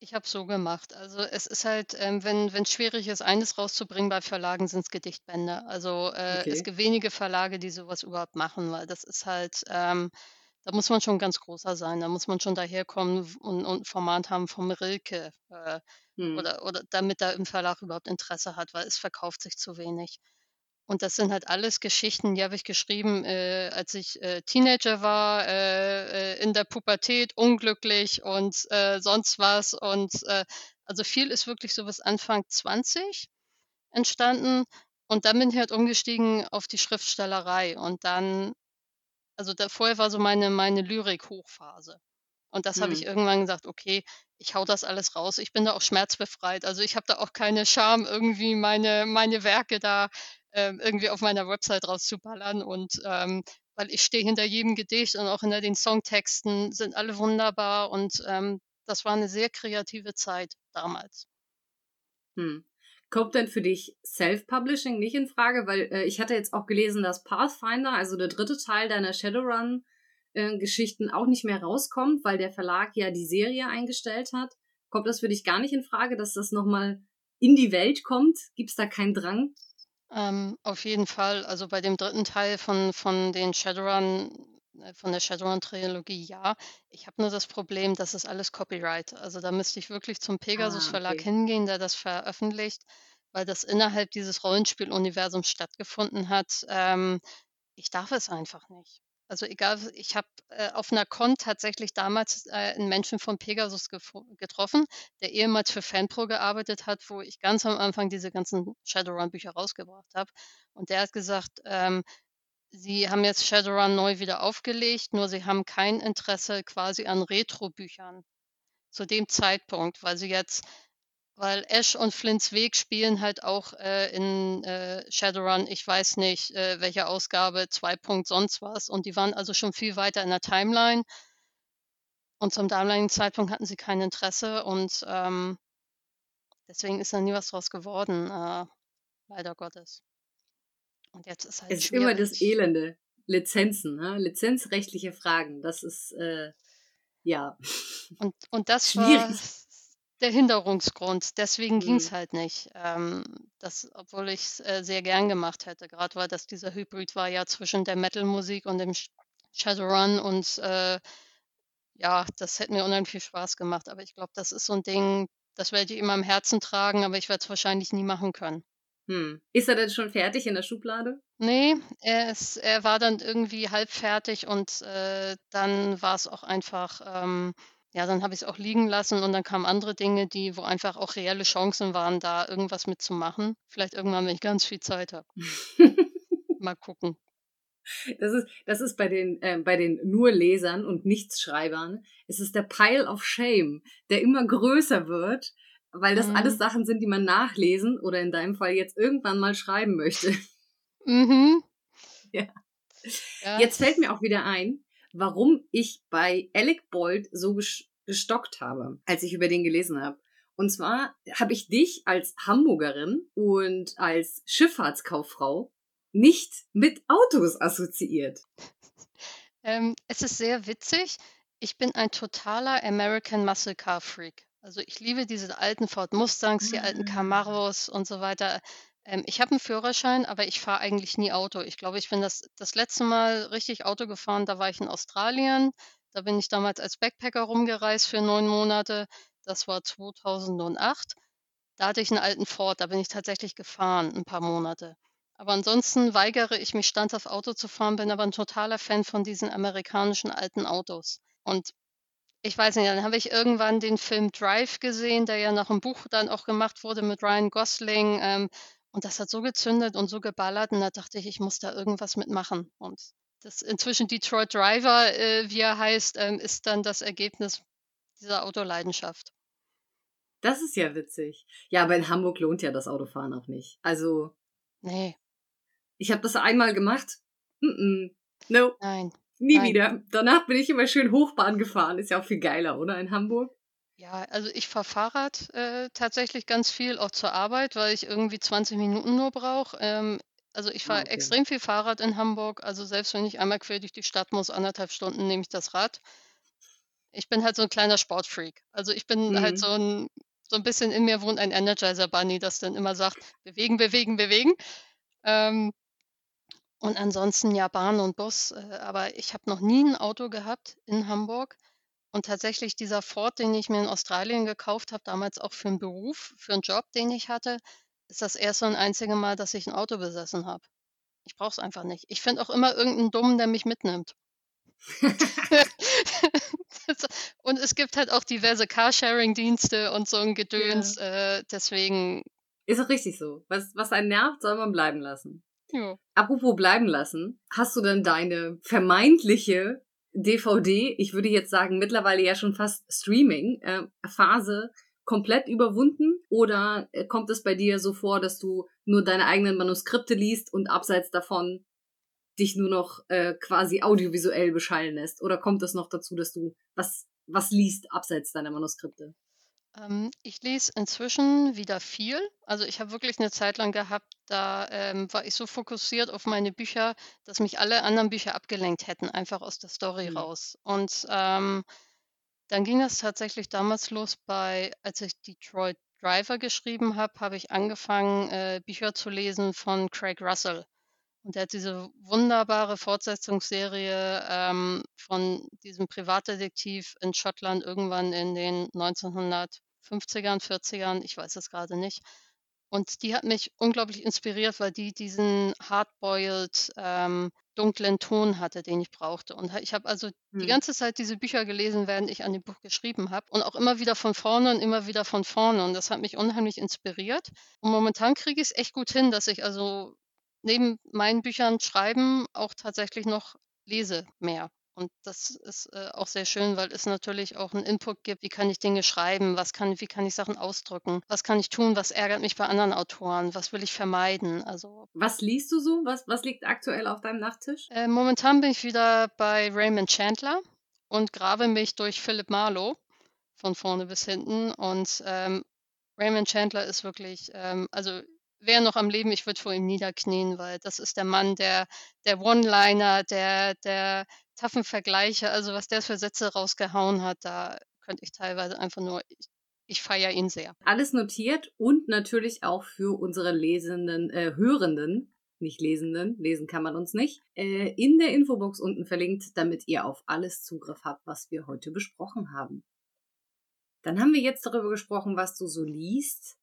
Ich habe so gemacht. Also es ist halt, ähm, wenn es schwierig ist, eines rauszubringen bei Verlagen, sind es Gedichtbände. Also äh, okay. es gibt wenige Verlage, die sowas überhaupt machen, weil das ist halt, ähm, da muss man schon ganz großer sein. Da muss man schon daherkommen und, und ein Format haben vom Rilke. Äh, Mhm. Oder, oder damit er im Verlag überhaupt Interesse hat, weil es verkauft sich zu wenig. Und das sind halt alles Geschichten, die habe ich geschrieben, äh, als ich äh, Teenager war, äh, äh in der Pubertät, unglücklich und äh, sonst was. Und also viel ist wirklich so bis Anfang 20 entstanden. Und dann bin ich halt umgestiegen auf die Schriftstellerei. Und dann, also da, vorher war so meine, meine Lyrik-Hochphase. Und das habe ich mhm. irgendwann gesagt, okay, ich hau das alles raus. Ich bin da auch schmerzbefreit. Also ich habe da auch keine Scham, irgendwie meine, meine Werke da ähm, irgendwie auf meiner Website rauszuballern. Und ähm, weil ich stehe hinter jedem Gedicht und auch hinter den Songtexten sind alle wunderbar. Und ähm, das war eine sehr kreative Zeit damals. Hm. Kommt denn für dich Self-Publishing nicht in Frage? Weil äh, ich hatte jetzt auch gelesen, dass Pathfinder, also der dritte Teil deiner Shadowrun, äh, auch nicht mehr rauskommt, weil der Verlag ja die Serie eingestellt hat. Kommt das für dich gar nicht in Frage, dass das nochmal in die Welt kommt? Gibt es da keinen Drang? Ähm, auf jeden Fall. Also bei dem dritten Teil von, von den Shadowrun, von der Shadowrun-Trilogie, ja. Ich habe nur das Problem, das ist alles Copyright. Also da müsste ich wirklich zum Pegasus ah, okay. hingehen, der das veröffentlicht, weil das innerhalb dieses Rollenspieluniversums stattgefunden hat. Ähm, ich darf es einfach nicht. Also egal, ich habe äh, auf einer Con tatsächlich damals äh, einen Menschen von Pegasus getroffen, der ehemals für Fanpro gearbeitet hat, wo ich ganz am Anfang diese ganzen Shadowrun-Bücher rausgebracht habe. Und der hat gesagt, ähm, sie haben jetzt Shadowrun neu wieder aufgelegt, nur sie haben kein Interesse quasi an Retro-Büchern zu dem Zeitpunkt, weil sie jetzt weil Ash und Flints Weg spielen halt auch äh, in äh, Shadowrun, ich weiß nicht, äh, welche Ausgabe, 2. sonst was. Und die waren also schon viel weiter in der Timeline. Und zum damaligen Zeitpunkt hatten sie kein Interesse und ähm, deswegen ist da nie was draus geworden, äh, leider Gottes. Und jetzt ist halt. Es ist schwierig. immer das Elende. Lizenzen, ne? lizenzrechtliche Fragen. Das ist äh, ja. Und, und das schwierig. war der Hinderungsgrund. Deswegen ging es mhm. halt nicht. Ähm, das, obwohl ich es äh, sehr gern gemacht hätte, gerade weil das dieser Hybrid war ja zwischen der Metal-Musik und dem Shadowrun und äh, ja, das hätte mir unheimlich viel Spaß gemacht. Aber ich glaube, das ist so ein Ding, das werde ich immer im Herzen tragen, aber ich werde es wahrscheinlich nie machen können. Hm. Ist er denn schon fertig in der Schublade? Nee, er, ist, er war dann irgendwie halb fertig und äh, dann war es auch einfach. Ähm, ja, dann habe ich es auch liegen lassen und dann kamen andere Dinge, die wo einfach auch reelle Chancen waren, da irgendwas mitzumachen. Vielleicht irgendwann, wenn ich ganz viel Zeit habe. Mal gucken. Das ist, das ist bei den, äh, bei den nur Lesern und Nichtsschreibern, es ist der Pile of Shame, der immer größer wird, weil das mhm. alles Sachen sind, die man nachlesen oder in deinem Fall jetzt irgendwann mal schreiben möchte. Mhm. Ja. ja. Jetzt fällt mir auch wieder ein, warum ich bei Alec Bold so gestockt habe, als ich über den gelesen habe. Und zwar habe ich dich als Hamburgerin und als Schifffahrtskauffrau nicht mit Autos assoziiert. Ähm, es ist sehr witzig. Ich bin ein totaler American Muscle Car Freak. Also ich liebe diese alten Ford Mustangs, die alten ah. Camaros und so weiter. Ähm, ich habe einen Führerschein, aber ich fahre eigentlich nie Auto. Ich glaube, ich bin das das letzte Mal richtig Auto gefahren, da war ich in Australien. Da bin ich damals als Backpacker rumgereist für neun Monate. Das war 2008. Da hatte ich einen alten Ford, da bin ich tatsächlich gefahren ein paar Monate. Aber ansonsten weigere ich mich standhaft Auto zu fahren, bin aber ein totaler Fan von diesen amerikanischen alten Autos. Und ich weiß nicht, dann habe ich irgendwann den Film Drive gesehen, der ja nach dem Buch dann auch gemacht wurde mit Ryan Gosling. Ähm, und das hat so gezündet und so geballert und da dachte ich, ich muss da irgendwas mitmachen. Und das inzwischen Detroit Driver, äh, wie er heißt, ähm, ist dann das Ergebnis dieser Autoleidenschaft. Das ist ja witzig. Ja, aber in Hamburg lohnt ja das Autofahren auch nicht. Also. Nee. Ich habe das einmal gemacht. Mm -mm. No. Nein. Nie Nein. wieder. Danach bin ich immer schön Hochbahn gefahren. Ist ja auch viel geiler, oder? In Hamburg. Ja, also ich fahre Fahrrad äh, tatsächlich ganz viel, auch zur Arbeit, weil ich irgendwie 20 Minuten nur brauche. Ähm, also ich fahre ah, okay. extrem viel Fahrrad in Hamburg. Also selbst wenn ich einmal quer durch die Stadt muss, anderthalb Stunden nehme ich das Rad. Ich bin halt so ein kleiner Sportfreak. Also ich bin halt mhm. halt so ein, so ein bisschen in mir wohnt ein Energizer Bunny, das dann immer sagt, bewegen, bewegen, bewegen. Ähm, und ansonsten ja Bahn und Bus. Äh, aber ich habe noch nie ein Auto gehabt in Hamburg. Und tatsächlich dieser Ford, den ich mir in Australien gekauft habe, damals auch für einen Beruf, für einen Job, den ich hatte, ist das erste und einzige Mal, dass ich ein Auto besessen habe. Ich brauche es einfach nicht. Ich finde auch immer irgendeinen Dummen, der mich mitnimmt. und es gibt halt auch diverse Carsharing-Dienste und so ein Gedöns. Ja. Äh, deswegen. Ist auch richtig so. Was, was einen nervt, soll man bleiben lassen. Ja. Apropos bleiben lassen, hast du denn deine vermeintliche DVD, ich würde jetzt sagen, mittlerweile ja schon fast Streaming-Phase äh, komplett überwunden? Oder äh, kommt es bei dir so vor, dass du nur deine eigenen Manuskripte liest und abseits davon dich nur noch äh, quasi audiovisuell beschallen lässt? Oder kommt es noch dazu, dass du was, was liest abseits deiner Manuskripte? Ähm, ich lese inzwischen wieder viel. Also ich habe wirklich eine Zeit lang gehabt, da ähm, war ich so fokussiert auf meine Bücher, dass mich alle anderen Bücher abgelenkt hätten, einfach aus der Story Mhm. raus. Und ähm, dann ging das tatsächlich damals los bei, als ich Detroit Driver geschrieben habe, habe ich angefangen, äh, Bücher zu lesen von Craig Russell. Und er hat diese wunderbare Fortsetzungsserie ähm, von diesem Privatdetektiv in Schottland irgendwann in den 1950ern, 40ern, ich weiß es gerade nicht. Und die hat mich unglaublich inspiriert, weil die diesen hardboiled ähm, dunklen Ton hatte, den ich brauchte. Und ich habe also die Hm. ganze Zeit diese Bücher gelesen, während ich an dem Buch geschrieben habe und auch immer wieder von vorne und immer wieder von vorne. Und das hat mich unheimlich inspiriert. Und momentan kriege ich es echt gut hin, dass ich also neben meinen Büchern schreiben auch tatsächlich noch lese mehr. Und das ist äh, auch sehr schön, weil es natürlich auch einen Input gibt. Wie kann ich Dinge schreiben? Was kann, wie kann ich Sachen ausdrücken? Was kann ich tun? Was ärgert mich bei anderen Autoren? Was will ich vermeiden? Also Was liest du so? Was, was liegt aktuell auf deinem Nachttisch? äh, momentan bin ich wieder bei Raymond Chandler und grabe mich durch Philip Marlowe von vorne bis hinten. Und ähm, Raymond Chandler ist wirklich, ähm, also wäre noch am Leben, ich würde vor ihm niederknien, weil das ist der Mann, der, der One-Liner, der, der taffen Vergleiche, also was der für Sätze rausgehauen hat, da könnte ich teilweise einfach nur, ich, ich feiere ihn sehr. Alles notiert und natürlich auch für unsere Lesenden, äh, Hörenden, nicht Lesenden, lesen kann man uns nicht, äh, in der Infobox unten verlinkt, damit ihr auf alles Zugriff habt, was wir heute besprochen haben. Dann haben wir jetzt darüber gesprochen, was du so liest.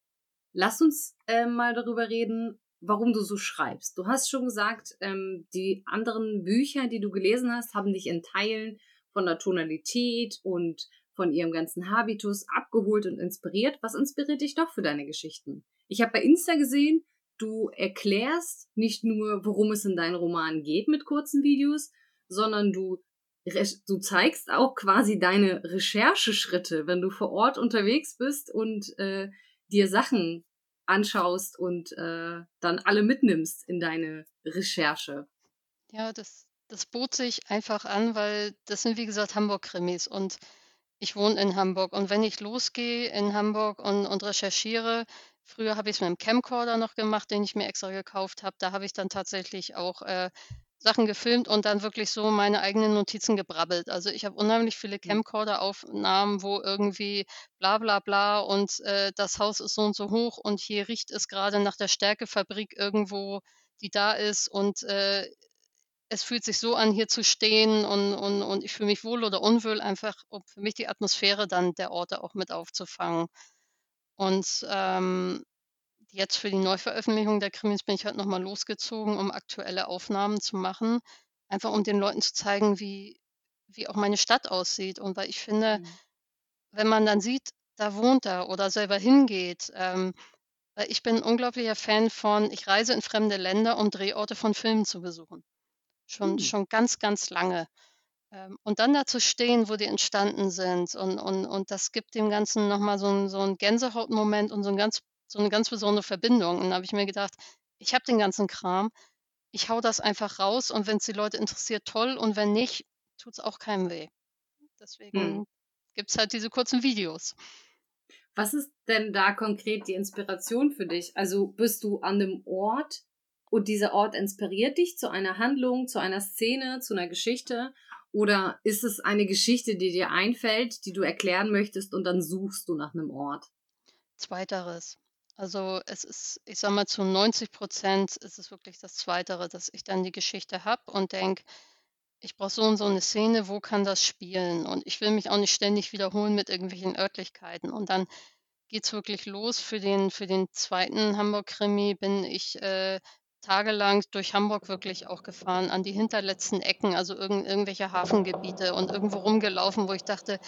Lass uns äh, mal darüber reden, warum du so schreibst. Du hast schon gesagt, ähm, die anderen Bücher, die du gelesen hast, haben dich in Teilen von der Tonalität und von ihrem ganzen Habitus abgeholt und inspiriert. Was inspiriert dich doch für deine Geschichten? Ich habe bei Insta gesehen, du erklärst nicht nur, worum es in deinen Romanen geht mit kurzen Videos, sondern du, du zeigst auch quasi deine Rechercheschritte, wenn du vor Ort unterwegs bist und äh, dir Sachen anschaust und äh, dann alle mitnimmst in deine Recherche. Ja, das, das bot sich einfach an, weil das sind wie gesagt Hamburg-Krimis und ich wohne in Hamburg. Und wenn ich losgehe in Hamburg und, und recherchiere, früher habe ich es mit einem Camcorder noch gemacht, den ich mir extra gekauft habe, da habe ich dann tatsächlich auch äh, Sachen gefilmt und dann wirklich so meine eigenen Notizen gebrabbelt. Also ich habe unheimlich viele Camcorder-Aufnahmen, wo irgendwie bla bla bla und äh, das Haus ist so und so hoch und hier riecht es gerade nach der Stärkefabrik irgendwo, die da ist und äh, es fühlt sich so an, hier zu stehen und, und, und ich fühle mich wohl oder unwohl, einfach um für mich die Atmosphäre dann der Orte auch mit aufzufangen. Und ähm, jetzt für die Neuveröffentlichung der Krimis bin ich halt nochmal losgezogen, um aktuelle Aufnahmen zu machen. Einfach um den Leuten zu zeigen, wie, wie auch meine Stadt aussieht. Und weil ich finde, Mhm. wenn man dann sieht, da wohnt er oder selber hingeht, ähm, weil ich bin ein unglaublicher Fan von, ich reise in fremde Länder, um Drehorte von Filmen zu besuchen. Schon, Hm. schon ganz, ganz lange. Ähm, und dann da zu stehen, wo die entstanden sind und, und, und das gibt dem Ganzen nochmal so einen so einen Gänsehautmoment und so, ein ganz, so eine ganz besondere Verbindung. Und da habe ich mir gedacht, ich habe den ganzen Kram, ich hau das einfach raus und wenn es die Leute interessiert, toll. Und wenn nicht, tut es auch keinem weh. Deswegen Hm. gibt es halt diese kurzen Videos. Was ist denn da konkret die Inspiration für dich? Also bist du an einem Ort und dieser Ort inspiriert dich zu einer Handlung, zu einer Szene, zu einer Geschichte? Oder ist es eine Geschichte, die dir einfällt, die du erklären möchtest und dann suchst du nach einem Ort? Zweiteres. Also es ist, ich sag mal, zu 90 Prozent ist es wirklich das Zweitere, dass ich dann die Geschichte habe und denke, ich brauche so und so eine Szene, wo kann das spielen? Und ich will mich auch nicht ständig wiederholen mit irgendwelchen Örtlichkeiten. Und dann geht's wirklich los. Für den, für den zweiten Hamburg-Krimi bin ich äh, tagelang durch Hamburg wirklich auch gefahren, an die hinterletzten Ecken, also irgend, irgendwelche Hafengebiete und irgendwo rumgelaufen, wo ich dachte,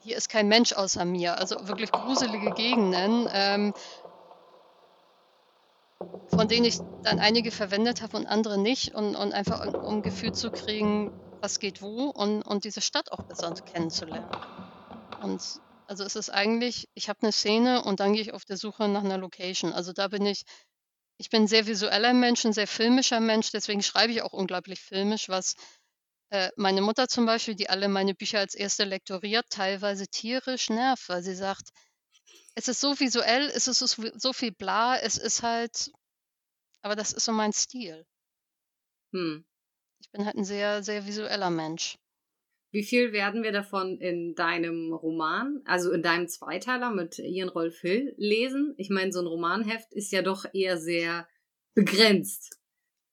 hier ist kein Mensch außer mir. Also wirklich gruselige Gegenden, ähm, von denen ich dann einige verwendet habe und andere nicht. Und, und einfach um, um Gefühl zu kriegen, was geht wo und, und diese Stadt auch besser kennenzulernen. Und also es ist eigentlich, ich habe eine Szene und dann gehe ich auf der Suche nach einer Location. Also da bin ich, ich bin ein sehr visueller Mensch, ein sehr filmischer Mensch, deswegen schreibe ich auch unglaublich filmisch, was äh, meine Mutter zum Beispiel, die alle meine Bücher als erste lektoriert, teilweise tierisch nervt, weil sie sagt, es ist so visuell, es ist so, so viel bla, es ist halt, aber das ist so mein Stil. Hm. Ich bin halt ein sehr, sehr visueller Mensch. Wie viel werden wir davon in deinem Roman, also in deinem Zweiteiler mit Ian Rolf Hill lesen? Ich meine, so ein Romanheft ist ja doch eher sehr begrenzt.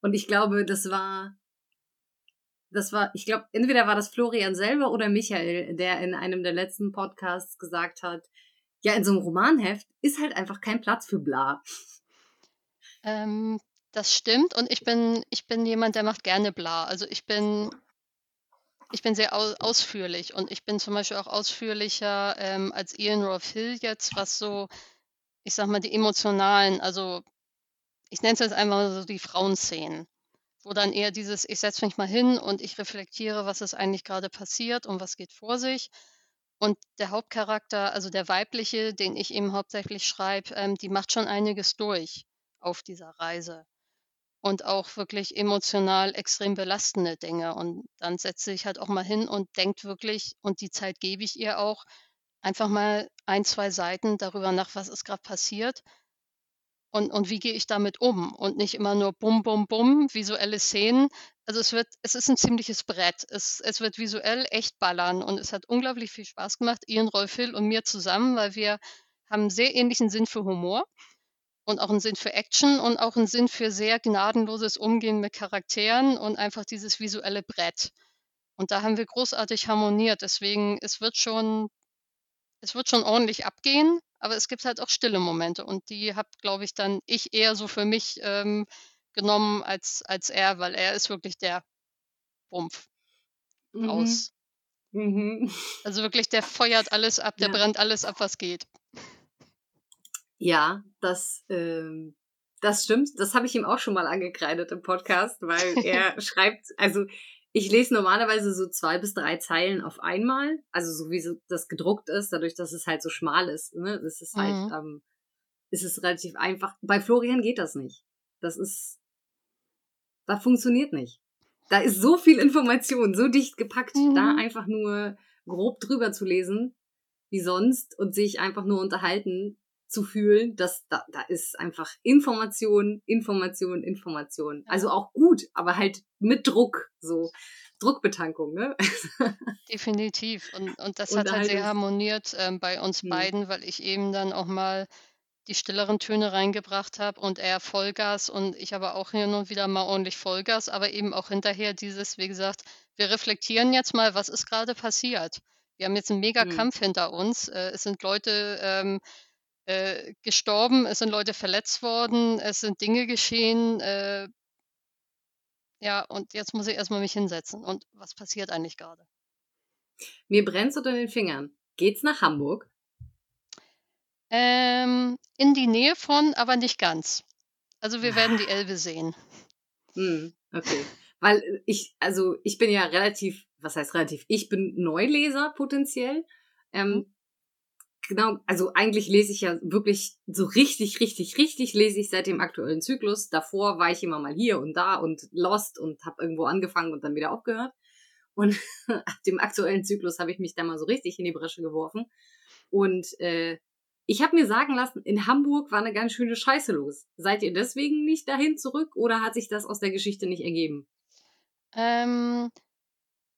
Und ich glaube, das war, das war, ich glaube, entweder war das Florian selber oder Michael, der in einem der letzten Podcasts gesagt hat, ja, in so einem Romanheft ist halt einfach kein Platz für bla. Ähm, das stimmt und ich bin ich bin jemand, der macht gerne bla. Also, ich bin ich bin sehr au ausführlich und ich bin zum Beispiel auch ausführlicher, ähm, als Ian Rolfe Hill jetzt, was so, ich sage mal, die emotionalen also, ich nenne es jetzt einfach so die Frauenszenen, wo dann eher dieses: „Ich setze mich mal hin und ich reflektiere, was ist eigentlich gerade passiert und was geht vor sich.“ Und der Hauptcharakter, also der weibliche, den ich eben hauptsächlich schreibe, ähm, die macht schon einiges durch auf dieser Reise und auch wirklich emotional extrem belastende Dinge. Und dann setzt sie sich halt auch mal hin und denkt wirklich und die Zeit gebe ich ihr auch, einfach mal ein, 2 Seiten darüber nach, was ist gerade passiert und und wie gehe ich damit um und nicht immer nur bum, bum, bum, visuelle Szenen. Also, es wird es ist ein ziemliches Brett. Es es wird visuell echt ballern und es hat unglaublich viel Spaß gemacht, Ian Rolf Hill und mir zusammen, weil wir haben 'n sehr ähnlichen Sinn für Humor und auch einen Sinn für Action und auch einen Sinn für sehr gnadenloses Umgehen mit Charakteren und einfach dieses visuelle Brett. Und da haben wir großartig harmoniert. Deswegen, es wird schon es wird schon ordentlich abgehen, aber es gibt halt auch stille Momente und die habe, glaube ich, dann ich eher so für mich, ähm, genommen als als er, weil er ist wirklich der Wumpf Mhm. aus. Mhm. Also wirklich, der feuert alles ab, der Ja. brennt alles ab, was geht. Ja, das, ähm, das stimmt. Das habe ich ihm auch schon mal angekreidet im Podcast, weil er schreibt, also ich lese normalerweise so zwei bis drei Zeilen auf einmal, also so wie so das gedruckt ist, dadurch, dass es halt so schmal ist. Ne? Das ist halt, Mhm. ähm, ist es relativ einfach. Bei Florian geht das nicht. Das ist, das funktioniert nicht. Da ist so viel Information, so dicht gepackt, Mhm. da einfach nur grob drüber zu lesen, wie sonst, und sich einfach nur unterhalten zu fühlen, dass da, da ist einfach Information, Information, Information. Also auch gut, aber halt mit Druck, so Druckbetankung, ne? Definitiv. Und und das Und hat halt halt sehr harmoniert, ähm, bei uns Hm. beiden, weil ich eben dann auch mal die stilleren Töne reingebracht habe und er Vollgas und ich aber auch hin und wieder mal ordentlich Vollgas, aber eben auch hinterher dieses, wie gesagt, wir reflektieren jetzt mal, was ist gerade passiert? Wir haben jetzt einen Hm. Megakampf hinter uns. Äh, es sind Leute, ähm, äh, gestorben, es sind Leute verletzt worden, es sind Dinge geschehen, äh ja, und jetzt muss ich erst mal mich hinsetzen. Und was passiert eigentlich gerade? Mir brennt's unter den Fingern. Geht's nach Hamburg? Ähm, in die Nähe von, aber nicht ganz. Also, wir werden die Elbe sehen. Hm, okay. Weil äh, ich, also ich bin ja relativ, was heißt relativ? Ich bin Neuleser potenziell. Ähm, genau, also eigentlich lese ich ja wirklich so richtig, richtig, richtig lese ich seit dem aktuellen Zyklus. Davor war ich immer mal hier und da und lost und habe irgendwo angefangen und dann wieder aufgehört. Und ab dem aktuellen Zyklus habe ich mich da mal so richtig in die Bresche geworfen. Und äh, ich habe mir sagen lassen, in Hamburg war eine ganz schöne Scheiße los. Seid ihr deswegen nicht dahin zurück oder hat sich das aus der Geschichte nicht ergeben? Ähm,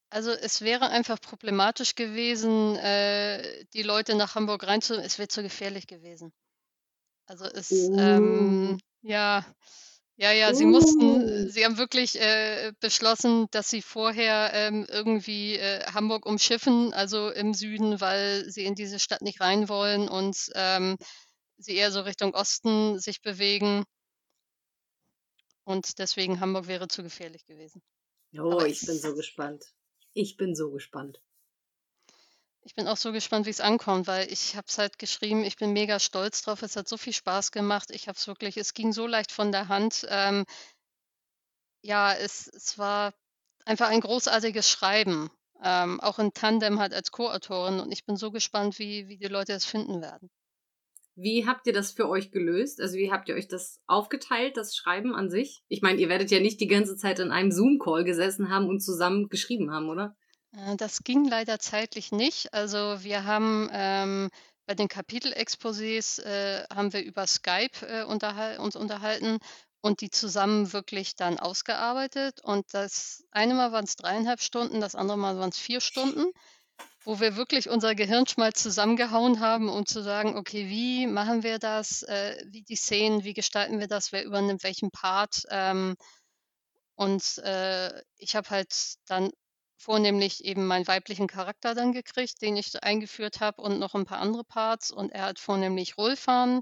also, es wäre einfach problematisch gewesen, äh, die Leute nach Hamburg reinzu es wäre zu gefährlich gewesen. Also, es, Oh. ähm ja, ja, ja, sie Oh. mussten sie haben wirklich, äh, beschlossen, dass sie vorher, ähm, irgendwie, äh, Hamburg umschiffen, also im Süden, weil sie in diese Stadt nicht rein wollen und, ähm, sie eher so Richtung Osten sich bewegen. Und deswegen Hamburg wäre zu gefährlich gewesen. Oh, Aber ich bin so gespannt. Ich bin so gespannt. Ich bin auch so gespannt, wie es ankommt, weil ich habe es halt geschrieben, ich bin mega stolz drauf. Es hat so viel Spaß gemacht. Ich habe es wirklich es ging so leicht von der Hand. Ähm ja, es es war einfach ein großartiges Schreiben, ähm, auch in Tandem halt als Co-Autorin und ich bin so gespannt, wie wie die Leute es finden werden. Wie habt ihr das für euch gelöst? Also wie habt ihr euch das aufgeteilt, das Schreiben an sich? Ich meine, ihr werdet ja nicht die ganze Zeit in einem Zoom-Call gesessen haben und zusammen geschrieben haben, oder? Äh, das ging leider zeitlich nicht. Also, wir haben, ähm, bei den Kapitelexposés, äh, haben wir über Skype, äh, unterhal uns unterhalten und die zusammen wirklich dann ausgearbeitet. Und das eine Mal waren's 3,5 Stunden, das andere Mal waren's 4 Stunden, wo wir wirklich unser Gehirnschmalz zusammengehauen haben, um zu sagen: „Okay, wie machen wir das? Äh, wie die Szenen, wie gestalten wir das? Wer übernimmt welchen Part?“ Ähm, und, äh, ich habe halt dann vornehmlich eben meinen weiblichen Charakter dann gekriegt, den ich eingeführt habe und noch 'n paar andere Parts und er hat vornehmlich Rolfan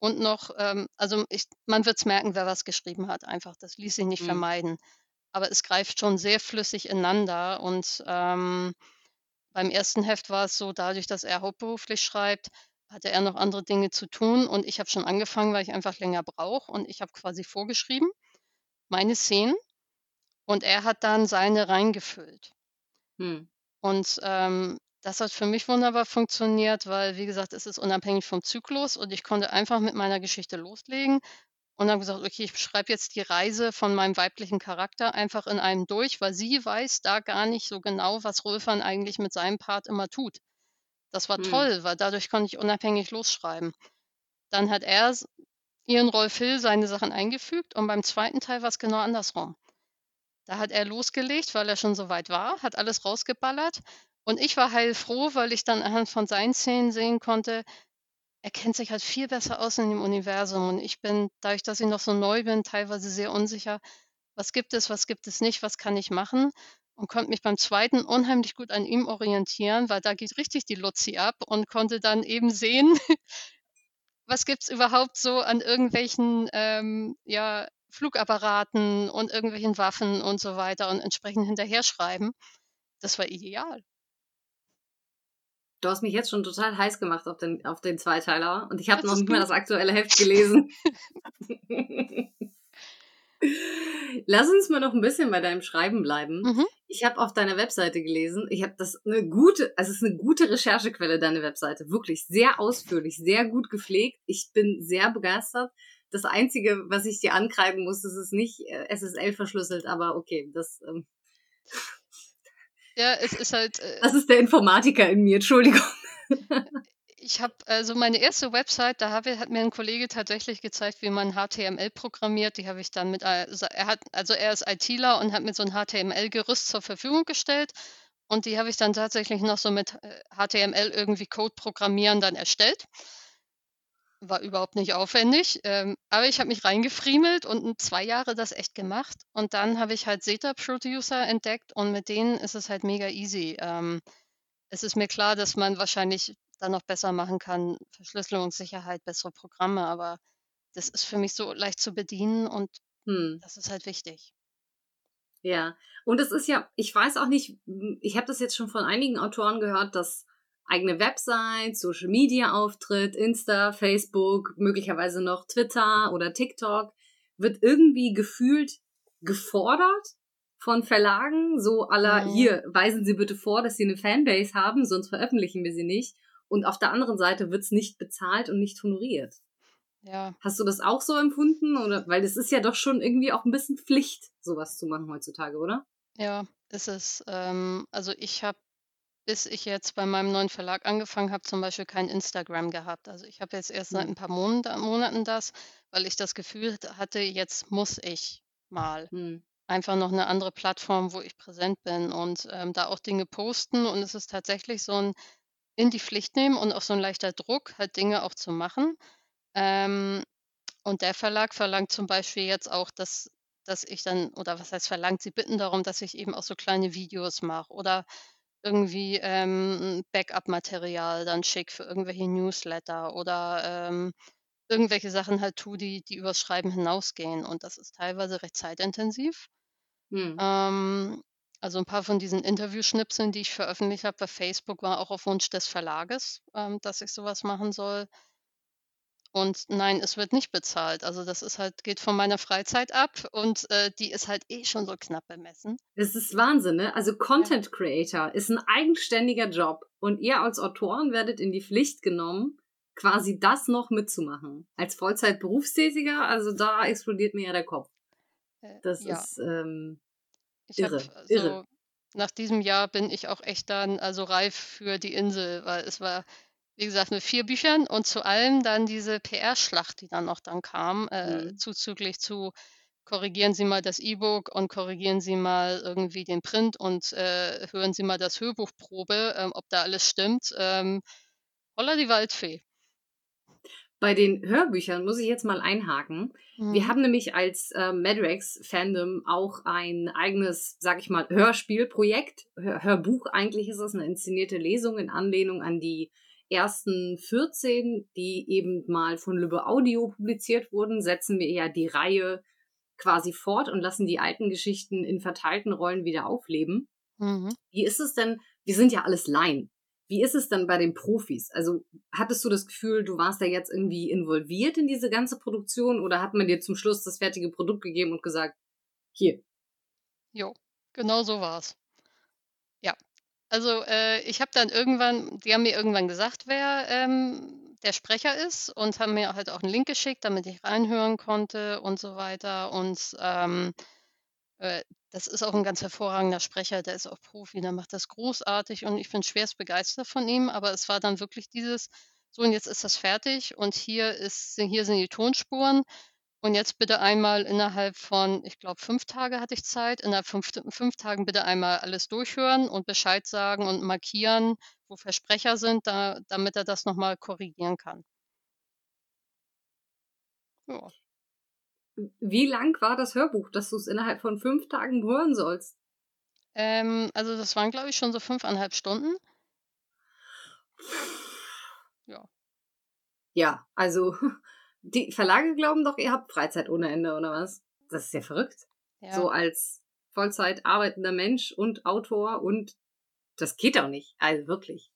Und noch, ähm, also ich, man wird es merken, wer was geschrieben hat, einfach. Das ließ sich nicht Mhm. vermeiden. Aber es greift schon sehr flüssig ineinander. Und ähm, beim ersten Heft war es so, dadurch, dass er hauptberuflich schreibt, hatte er noch andere Dinge zu tun. Und ich habe schon angefangen, weil ich einfach länger brauche. Und ich habe quasi vorgeschrieben, meine Szenen. Und er hat dann seine reingefüllt. Hm. Und ähm, das hat für mich wunderbar funktioniert, weil, wie gesagt, es ist unabhängig vom Zyklus und ich konnte einfach mit meiner Geschichte loslegen und habe gesagt, okay, ich beschreibe jetzt die Reise von meinem weiblichen Charakter einfach in einem durch, weil sie weiß da gar nicht so genau, was Rolfan eigentlich mit seinem Part immer tut. Das war Hm. toll, weil dadurch konnte ich unabhängig losschreiben. Dann hat er ihren Rolf Hill seine Sachen eingefügt und beim zweiten Teil war es genau andersrum. Da hat er losgelegt, weil er schon so weit war, hat alles rausgeballert und ich war heilfroh, weil ich dann anhand von seinen Szenen sehen konnte, er kennt sich halt viel besser aus in dem Universum und ich bin, dadurch, dass ich noch so neu bin, teilweise sehr unsicher, was gibt es, was gibt es nicht, was kann ich machen und konnte mich beim zweiten unheimlich gut an ihm orientieren, weil da geht richtig die Luzi ab und konnte dann eben sehen, was gibt's überhaupt so an irgendwelchen ähm, ja, Flugapparaten und irgendwelchen Waffen und so weiter und entsprechend hinterher schreiben. Das war ideal. Du hast mich jetzt schon total heiß gemacht auf den, auf den Zweiteiler und ich habe noch nicht mal das aktuelle Heft gelesen. Lass uns mal noch ein bisschen bei deinem Schreiben bleiben. Mhm. Ich habe auf deiner Webseite gelesen, ich habe das eine gute, also es ist eine gute Recherchequelle, deine Webseite. Wirklich sehr ausführlich, sehr gut gepflegt. Ich bin sehr begeistert. Das Einzige, was ich dir ankreiden muss, ist es nicht äh, SSL verschlüsselt, aber okay, das, ähm, Ja, es ist halt, äh, das ist der Informatiker in mir, Entschuldigung. ich habe also meine erste Website, da habe, hat mir ein Kollege tatsächlich gezeigt, wie man HTML programmiert. Die habe ich dann mit, also er hat, also er ist ITler und hat mir so ein HTML-Gerüst zur Verfügung gestellt. Und die habe ich dann tatsächlich noch so mit äh, HTML irgendwie Code programmieren dann erstellt. War überhaupt nicht aufwendig. Ähm, aber ich habe mich reingefriemelt und in zwei Jahre das echt gemacht. Und dann habe ich halt Zeta-Producer entdeckt und mit denen ist es halt mega easy. Ähm, es ist mir klar, dass man wahrscheinlich dann noch besser machen kann, Verschlüsselungssicherheit, bessere Programme, aber das ist für mich so leicht zu bedienen und Hm. das ist halt wichtig. Ja, und es ist ja, ich weiß auch nicht, ich habe das jetzt schon von einigen Autoren gehört, dass eigene Website, Social Media Auftritt, Insta, Facebook, möglicherweise noch Twitter oder TikTok, wird irgendwie gefühlt gefordert von Verlagen, so aller Mhm. hier, weisen Sie bitte vor, dass Sie eine Fanbase haben, sonst veröffentlichen wir sie nicht. Und auf der anderen Seite wird's nicht bezahlt und nicht honoriert. Ja, Hast du das auch so empfunden? Oder weil das ist ja doch schon irgendwie auch ein bisschen Pflicht, sowas zu machen heutzutage, oder? ja, ist es. Ähm, also ich habe, bis ich jetzt bei meinem neuen Verlag angefangen habe, zum Beispiel kein Instagram gehabt. Also ich habe jetzt erst seit Hm. ein paar Monat, Monaten das, weil ich das Gefühl hatte, jetzt muss ich mal. Hm. einfach noch eine andere Plattform, wo ich präsent bin und ähm, da auch Dinge posten. Und es ist tatsächlich so ein in die Pflicht nehmen und auch so ein leichter Druck, halt Dinge auch zu machen. Ähm, und der Verlag verlangt zum Beispiel jetzt auch, dass, dass ich dann, oder was heißt verlangt, sie bitten darum, dass ich eben auch so kleine Videos mache oder irgendwie ähm, Backup-Material dann schicke für irgendwelche Newsletter oder ähm, irgendwelche Sachen halt tue, die, die übers Schreiben hinausgehen. Und das ist teilweise recht zeitintensiv. Hm. Ähm, also ein paar von diesen Interviewschnipseln, die ich veröffentlicht habe bei Facebook, war auch auf Wunsch des Verlages, ähm, dass ich sowas machen soll. Und nein, es wird nicht bezahlt. Also das ist halt, geht von meiner Freizeit ab und äh, die ist halt eh schon so knapp bemessen. Das ist Wahnsinn, ne? Also Content Creator ist ein eigenständiger Job und ihr als Autoren werdet in die Pflicht genommen, quasi das noch mitzumachen. Als Vollzeit-Berufstätiger, also da explodiert mir ja der Kopf. Äh, Das ja, ist, ähm, irre, irre. so, nach diesem Jahr bin ich auch echt dann also reif für die Insel, weil es war, wie gesagt, mit vier Büchern und zu allem dann diese PR-Schlacht, die dann noch dann kam, äh, Mhm. zuzüglich zu korrigieren Sie mal das E-Book und korrigieren Sie mal irgendwie den Print und äh, hören Sie mal das Hörbuchprobe, ähm, ob da alles stimmt. Ähm, holla die Waldfee. bei den Hörbüchern muss ich jetzt mal einhaken. Wir Mhm. haben nämlich als äh, Madrex-Fandom auch ein eigenes, sag ich mal, Hörspielprojekt. Hör Hörbuch eigentlich ist es eine inszenierte Lesung in Anlehnung an die ersten 14, die eben mal von Lübbe Audio publiziert wurden, setzen wir ja die Reihe quasi fort und lassen die alten Geschichten in verteilten Rollen wieder aufleben. Mhm. Wie ist es denn? Wir sind ja alles Laien. Wie ist es denn bei den Profis? Also hattest du das Gefühl, du warst da jetzt irgendwie involviert in diese ganze Produktion oder hat man dir zum Schluss das fertige Produkt gegeben und gesagt, hier? Jo, genau so war's. Ja, also äh, ich habe dann irgendwann, die haben mir irgendwann gesagt, wer ähm, der Sprecher ist und haben mir halt auch einen Link geschickt, damit ich reinhören konnte und so weiter. Und ähm, äh, das ist auch ein ganz hervorragender Sprecher, der ist auch Profi, der macht das großartig und ich bin schwerst begeistert von ihm. Aber es war dann wirklich dieses, so und jetzt ist das fertig und hier ist, hier sind die Tonspuren und jetzt bitte einmal innerhalb von, ich glaube, fünf Tage hatte ich Zeit, innerhalb von fünf, fünf Tagen bitte einmal alles durchhören und Bescheid sagen und markieren, wo Versprecher sind, da, damit er das nochmal korrigieren kann. Ja. Wie lang war das Hörbuch, dass du es innerhalb von fünf Tagen hören sollst? Ähm, also das waren, glaube ich, schon so fünfeinhalb Stunden. Ja. Ja, also die Verlage glauben doch, ihr habt Freizeit ohne Ende, oder was? Das ist ja verrückt. Ja. So als Vollzeit arbeitender Mensch und Autor und das geht auch nicht. Also wirklich.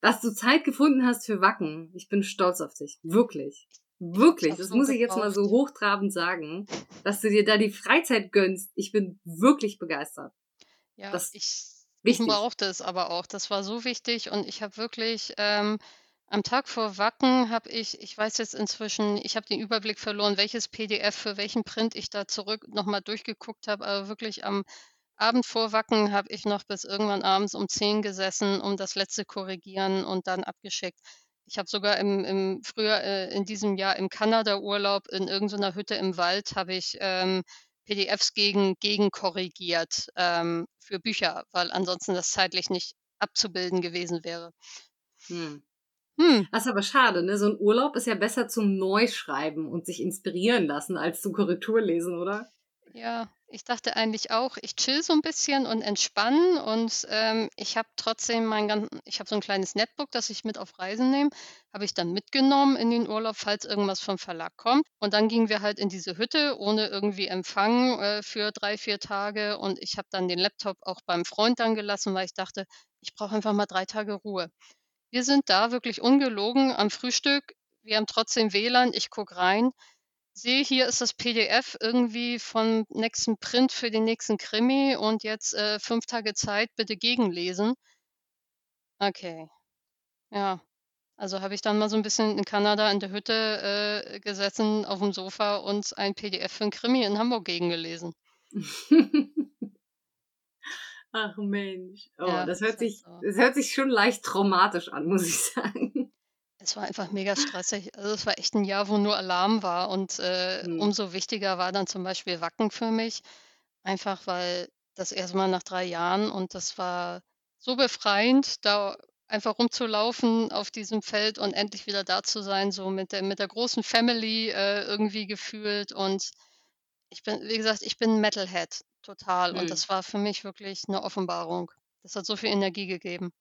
Dass du Zeit gefunden hast für Wacken. Ich bin stolz auf dich. Wirklich. Wirklich. Das muss ich jetzt mal so hochtrabend sagen, dass du dir da die Freizeit gönnst. Ich bin wirklich begeistert. Ja, Das ich, ich brauchte es aber auch. Das war so wichtig und ich habe wirklich ähm, am Tag vor Wacken habe ich, ich weiß jetzt inzwischen, ich habe den Überblick verloren, welches PDF für welchen Print ich da zurück nochmal durchgeguckt habe, aber wirklich am Abend vor Wacken habe ich noch bis irgendwann abends um 10 gesessen, um das letzte korrigieren und dann abgeschickt. Ich habe sogar im, im früher äh, in diesem Jahr im Kanada-Urlaub in irgendeiner Hütte im Wald habe ich ähm, PDFs gegen, gegen korrigiert ähm, für Bücher, weil ansonsten das zeitlich nicht abzubilden gewesen wäre. Hm. Hm, Das ist aber schade, ne? So ein Urlaub ist ja besser zum Neuschreiben und sich inspirieren lassen als zum Korrekturlesen, oder? ja, ich dachte eigentlich auch, ich chill so ein bisschen und entspannen und ähm, ich habe trotzdem mein ganz, ich habe so ein kleines Netbook, das ich mit auf Reisen nehme, habe ich dann mitgenommen in den Urlaub, falls irgendwas vom Verlag kommt. Und dann gingen wir halt in diese Hütte ohne irgendwie Empfang äh, für drei, vier Tage und ich habe dann den Laptop auch beim Freund dann gelassen, weil ich dachte, ich brauche einfach mal drei Tage Ruhe. Wir sind da wirklich ungelogen am Frühstück. Wir haben trotzdem WLAN. Ich gucke rein, sehe, hier ist das PDF irgendwie vom nächsten Print für den nächsten Krimi und jetzt äh, fünf Tage Zeit, bitte gegenlesen. Okay. Ja. Also habe ich dann mal so ein bisschen in Kanada in der Hütte äh, gesessen auf dem Sofa und ein PDF für ein Krimi in Hamburg gegengelesen. Ach Mensch. Oh, Ja, das hört sich, so. das hört sich schon leicht traumatisch an, muss ich sagen. Es war einfach mega stressig. Also es war echt ein Jahr, wo nur Alarm war und äh, Hm. umso wichtiger war dann zum Beispiel Wacken für mich. Einfach weil das erste Mal nach drei Jahren und das war so befreiend, da einfach rumzulaufen auf diesem Feld und endlich wieder da zu sein, so mit der, mit der großen Family äh, irgendwie gefühlt. Und ich bin, wie gesagt, ich bin Metalhead total und Hm. das war für mich wirklich eine Offenbarung. Das hat so viel Energie gegeben.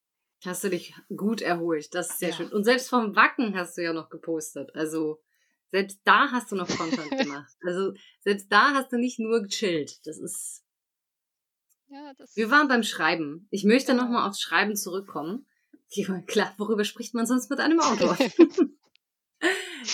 Hast du dich gut erholt. Das ist sehr Ja. schön. Und selbst vom Wacken hast du ja noch gepostet. Also selbst da hast du noch Content gemacht. Also selbst da hast du nicht nur gechillt. Das ist. Ja, das Wir waren beim Schreiben. Ich möchte Genau. nochmal aufs Schreiben zurückkommen. Ja, Klar, worüber spricht man sonst mit einem Autor?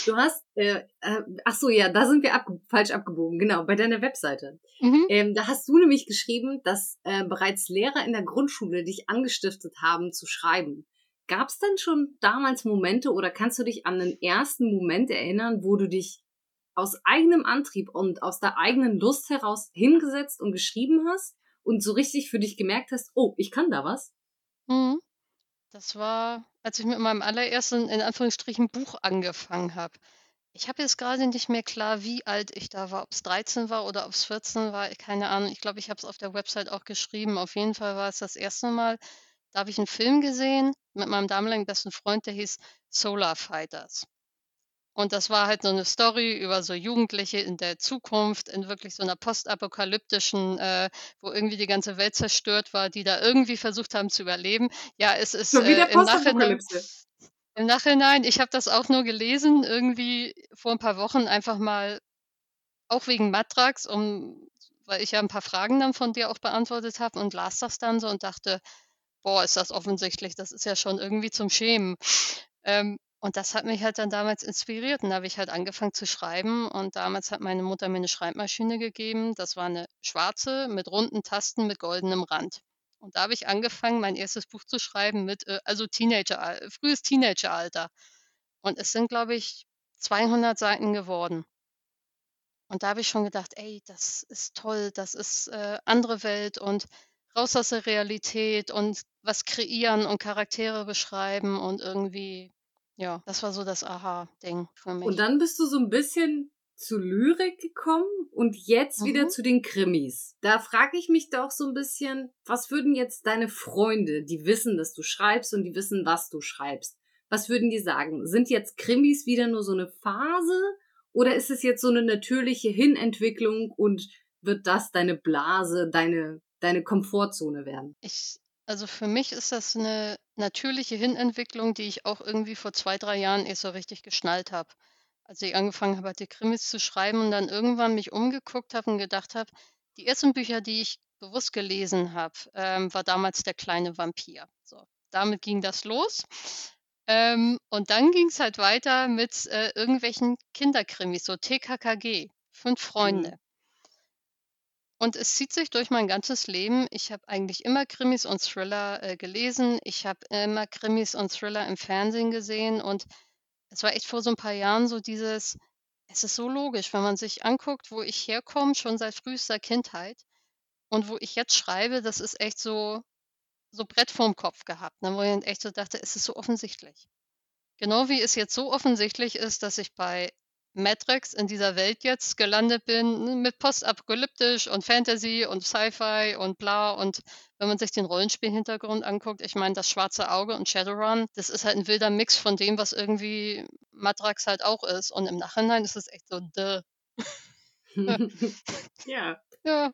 du hast, äh, äh, ach so, ja, da sind wir ab, falsch abgebogen. Genau, bei deiner Webseite. Mhm. Ähm, da hast du nämlich geschrieben, dass äh, bereits Lehrer in der Grundschule dich angestiftet haben zu schreiben. Gab es denn schon damals Momente oder kannst du dich an den ersten Moment erinnern, wo du dich aus eigenem Antrieb und aus der eigenen Lust heraus hingesetzt und geschrieben hast und so richtig für dich gemerkt hast, oh, ich kann da was? Mhm. Das war, als ich mit meinem allerersten, in Anführungsstrichen, Buch angefangen habe. Ich habe jetzt gerade nicht mehr klar, wie alt ich da war, ob es 13 war oder ob es 14 war, keine Ahnung. Ich glaube, ich habe es auf der Website auch geschrieben. Auf jeden Fall war es das erste Mal, da habe ich einen Film gesehen mit meinem damaligen besten Freund, der hieß Solar Fighters. Und das war halt so eine Story über so Jugendliche in der Zukunft, in wirklich so einer postapokalyptischen, äh, wo irgendwie die ganze Welt zerstört war, die da irgendwie versucht haben zu überleben. Ja, es ist Schon wieder äh, im Nachhinein. Im Nachhinein, ich habe das auch nur gelesen, irgendwie vor ein paar Wochen einfach mal, auch wegen Matrax, um weil ich ja ein paar Fragen dann von dir auch beantwortet habe und las das dann so und dachte: „Boah, ist das offensichtlich, das ist ja schon irgendwie zum Schämen.“ Ähm, und das hat mich halt dann damals inspiriert und da habe ich halt angefangen zu schreiben und damals hat meine Mutter mir 'ne Schreibmaschine gegeben. Das war 'ne schwarze mit runden Tasten mit goldenem Rand. Und da habe ich angefangen, mein erstes Buch zu schreiben mit, äh also Teenageral frühes Teenageralter. Und es sind, glaube ich, 200 Seiten geworden. Und da habe ich schon gedacht: „Ey, das ist toll, das ist, äh, andere Welt und raus aus der Realität und was kreieren und Charaktere beschreiben“ und irgendwie ja, das war so das Aha-Ding für mich. Und dann bist du so 'n bisschen zu Lyrik gekommen und jetzt wieder Mhm. zu den Krimis. Da frage ich mich doch so 'n bisschen, was würden jetzt deine Freunde, die wissen, dass du schreibst und die wissen, was du schreibst was würden die sagen? Sind jetzt Krimis wieder nur so 'ne Phase oder ist es jetzt so 'ne natürliche Hinentwicklung und wird das deine Blase, deine deine Komfortzone werden? Ich also für mich ist das 'ne natürliche Hinentwicklung, die ich auch irgendwie vor 2, 3 Jahren erst so richtig geschnallt habe. Als ich angefangen habe, die Krimis zu schreiben und dann irgendwann mich umgeguckt habe und gedacht habe die ersten Bücher, die ich bewusst gelesen habe, ähm, war damals „Der kleine Vampir“. So, damit ging das los. Ähm, und dann ging's halt weiter mit, äh, irgendwelchen Kinderkrimis, so TKKG, „Fünf Freunde“. Mhm. Und es zieht sich durch mein ganzes Leben. Ich habe eigentlich immer Krimis und Thriller, äh, gelesen. Ich habe immer Krimis und Thriller im Fernsehen gesehen und es war echt vor so 'n paar Jahren so dieses es ist so logisch, wenn man sich anguckt, wo ich herkomme, schon seit frühester Kindheit und wo ich jetzt schreibe, das ist echt so so Brett vorm Kopf gehabt, ne, wo ich dann echt so dachte: „Es ist so offensichtlich.“ Genau wie es jetzt so offensichtlich ist, dass ich bei Matrix in dieser Welt jetzt gelandet bin, mit postapokalyptisch und Fantasy und Sci-Fi und bla und wenn man sich den Rollenspielhintergrund anguckt, ich meine, das Schwarze Auge und Shadowrun, das ist halt 'n wilder Mix von dem, was irgendwie Matrax halt auch ist und im Nachhinein ist es echt so: „Duh.“ Ja. Ja. Ja.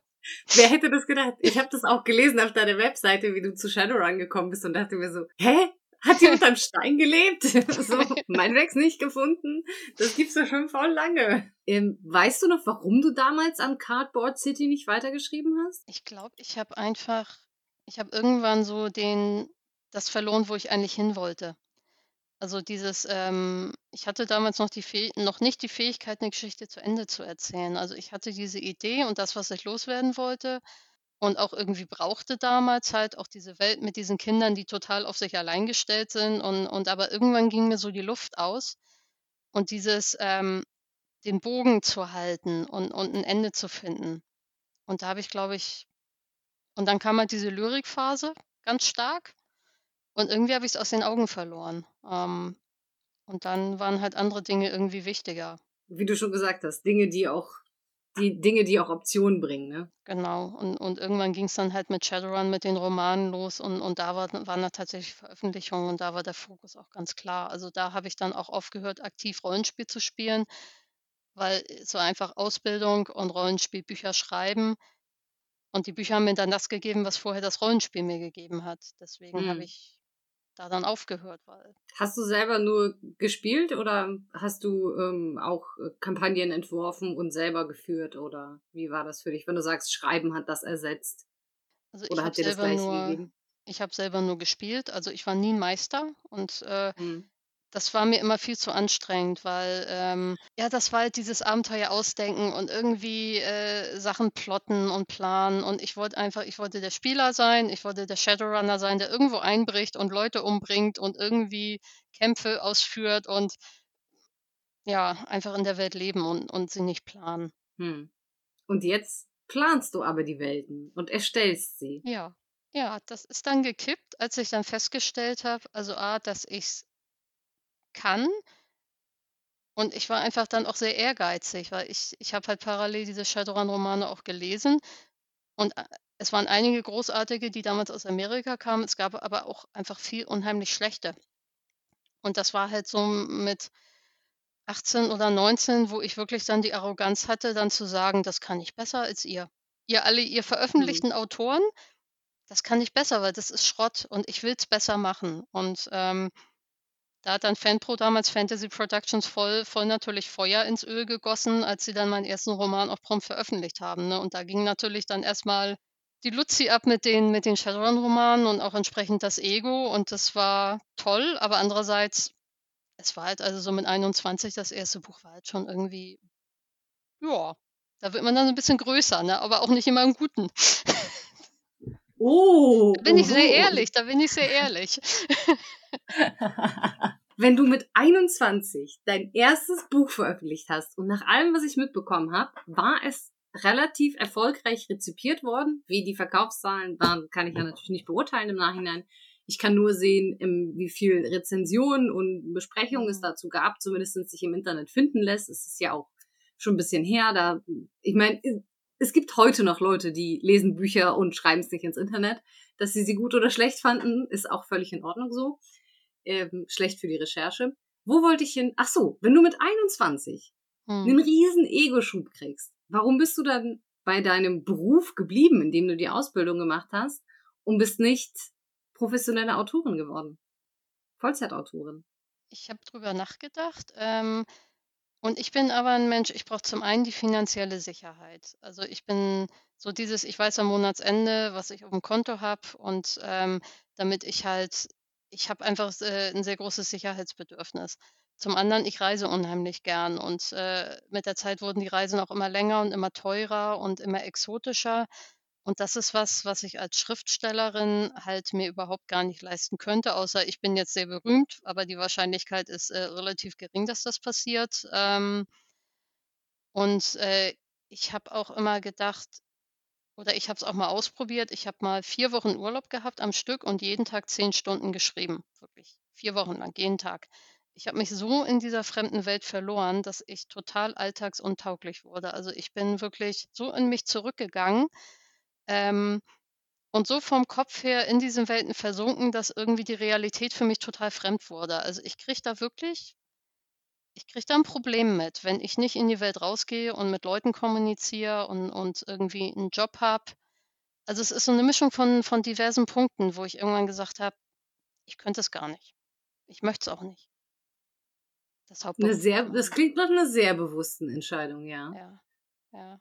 Wer hätte das gedacht? Ich habe das auch gelesen auf deiner Webseite, wie du zu Shadowrun gekommen bist und dachte mir so: „Hä? Hat die unterm Stein gelebt?“ So, Matrix nicht gefunden? Das gibt's doch schon voll lange. Ähm, weißt du noch, warum du damals an Cardboard City nicht weitergeschrieben hast? Ich glaube, ich habe einfach ich habe irgendwann so den das verloren, wo ich eigentlich hin wollte. Also dieses, ähm ich hatte damals noch die Fäh noch nicht die Fähigkeit, 'ne Geschichte zu Ende zu erzählen. Also, ich hatte diese Idee und das, was ich loswerden wollte und auch irgendwie brauchte damals halt auch diese Welt mit diesen Kindern, die total auf sich allein gestellt sind und und aber irgendwann ging mir so die Luft aus und dieses, ähm den Bogen zu halten und und 'n Ende zu finden. Und da habe ich, glaube ich und dann kam halt diese Lyrikphase ganz stark und irgendwie habe ich's aus den Augen verloren. Ähm, und dann waren halt andere Dinge irgendwie wichtiger. Wie du schon gesagt hast, Dinge, die auch die Dinge, die auch Optionen bringen, ne? Genau. Und und irgendwann ging's dann halt mit Shadowrun, mit den Romanen los und und da war waren da tatsächlich Veröffentlichungen und da war der Fokus auch ganz klar. Also, da habe ich dann auch aufgehört, aktiv Rollenspiel zu spielen, weil so einfach Ausbildung und Rollenspielbücher schreiben und die Bücher haben mir dann das gegeben, was vorher das Rollenspiel mir gegeben hat. Deswegen habe Mhm. ich da dann aufgehört, weil Hast du selber nur gespielt oder hast du, ähm, auch, äh, Kampagnen entworfen und selber geführt oder wie war das für dich, wenn du sagst, Schreiben hat das ersetzt? Also, Oder hat dir das selber gleich nur gegeben? ich habe selber nur gespielt. Also, ich war nie Meister und, äh, Mhm. Das war mir immer viel zu anstrengend, weil, ähm ja, das war halt dieses Abenteuer ausdenken und irgendwie, äh, Sachen plotten und planen und ich wollte einfach ich wollte der Spieler sein, ich wollte der Shadowrunner sein, der irgendwo einbricht und Leute umbringt und irgendwie Kämpfe ausführt und ja, einfach in der Welt leben und und sie nicht planen. Mhm. Und jetzt planst du aber die Welten und erstellst sie. Ja. Ja, das ist dann gekippt, als ich dann festgestellt habe, also A, dass ich's kann und ich war einfach dann auch sehr ehrgeizig, weil ich ich habe halt parallel diese Shadowrun-Romane auch gelesen und, äh, es waren einige großartige, die damals aus Amerika kamen. Es gab aber auch einfach viel unheimlich schlechte. Und das war halt so mit 18 oder 19, wo ich wirklich dann die Arroganz hatte, dann zu sagen: „Das kann ich besser als ihr. Ihr alle, ihr Mhm. veröffentlichten Autoren, das kann ich besser, weil das ist Schrott und ich will's besser machen.“ Und, ähm Da hat dann Fanpro damals Fantasy Productions voll, voll natürlich Feuer ins Öl gegossen, als sie dann meinen ersten Roman auch prompt veröffentlicht haben. Ne? Und da ging natürlich dann erstmal die Luzi ab mit den, mit den Shadowrun-Romanen und auch entsprechend das Ego. Und das war toll, aber andererseits, es war halt also so mit 21, das erste Buch war halt schon irgendwie, ja, da wird man dann ein bisschen größer, ne? aber auch nicht immer im Guten. Oh. Da bin ich oh, sehr oh. ehrlich, da bin ich sehr ehrlich. Wenn du mit 21 dein erstes Buch veröffentlicht hast und nach allem, was ich mitbekommen habe, war es relativ erfolgreich rezipiert worden. Wie die Verkaufszahlen waren, kann ich ja natürlich nicht beurteilen im Nachhinein. Ich kann nur sehen, wie viel Rezensionen und Besprechungen es dazu gab, zumindest sich im Internet finden lässt. Es ist ja auch schon ein bisschen her. Da, ich meine, es gibt heute noch Leute, die lesen Bücher und schreiben es nicht ins Internet. Dass sie sie gut oder schlecht fanden, ist auch völlig in Ordnung so. Ähm, schlecht für die Recherche. Wo wollte ich hin? Ach so, wenn du mit 21 Hm. einen riesen Ego-Schub kriegst, warum bist du dann bei deinem Beruf geblieben, in dem du die Ausbildung gemacht hast und bist nicht professionelle Autorin geworden? Vollzeitautorin. Ich habe drüber nachgedacht. Ähm, und ich bin aber ein Mensch, ich brauche zum einen die finanzielle Sicherheit. Also ich bin so dieses, ich weiß am Monatsende, was ich auf dem Konto habe und ähm, damit ich halt, ich habe einfach äh, ein sehr großes Sicherheitsbedürfnis. Zum anderen, ich reise unheimlich gern und äh, mit der Zeit wurden die Reisen auch immer länger und immer teurer und immer exotischer. Und das ist was, was ich als Schriftstellerin halt mir überhaupt gar nicht leisten könnte, außer ich bin jetzt sehr berühmt, aber die Wahrscheinlichkeit ist äh, relativ gering, dass das passiert. Ähm, und äh, ich habe auch immer gedacht, oder ich habe es auch mal ausprobiert, ich habe mal vier Wochen Urlaub gehabt am Stück und jeden Tag zehn Stunden geschrieben. Wirklich. Vier Wochen lang, jeden Tag. Ich habe mich so in dieser fremden Welt verloren, dass ich total alltagsuntauglich wurde. Also ich bin wirklich so in mich zurückgegangen ähm, und so vom Kopf her in diesen Welten versunken, dass irgendwie die Realität für mich total fremd wurde. Also ich kriege da wirklich, ich kriege da ein Problem mit, wenn ich nicht in die Welt rausgehe und mit Leuten kommuniziere und, und irgendwie einen Job habe. Also es ist so eine Mischung von, von diversen Punkten, wo ich irgendwann gesagt habe, ich könnte es gar nicht. Ich möchte es auch nicht. Das Eine sehr, das klingt nach einer sehr bewussten Entscheidung, ja. Ja, ja.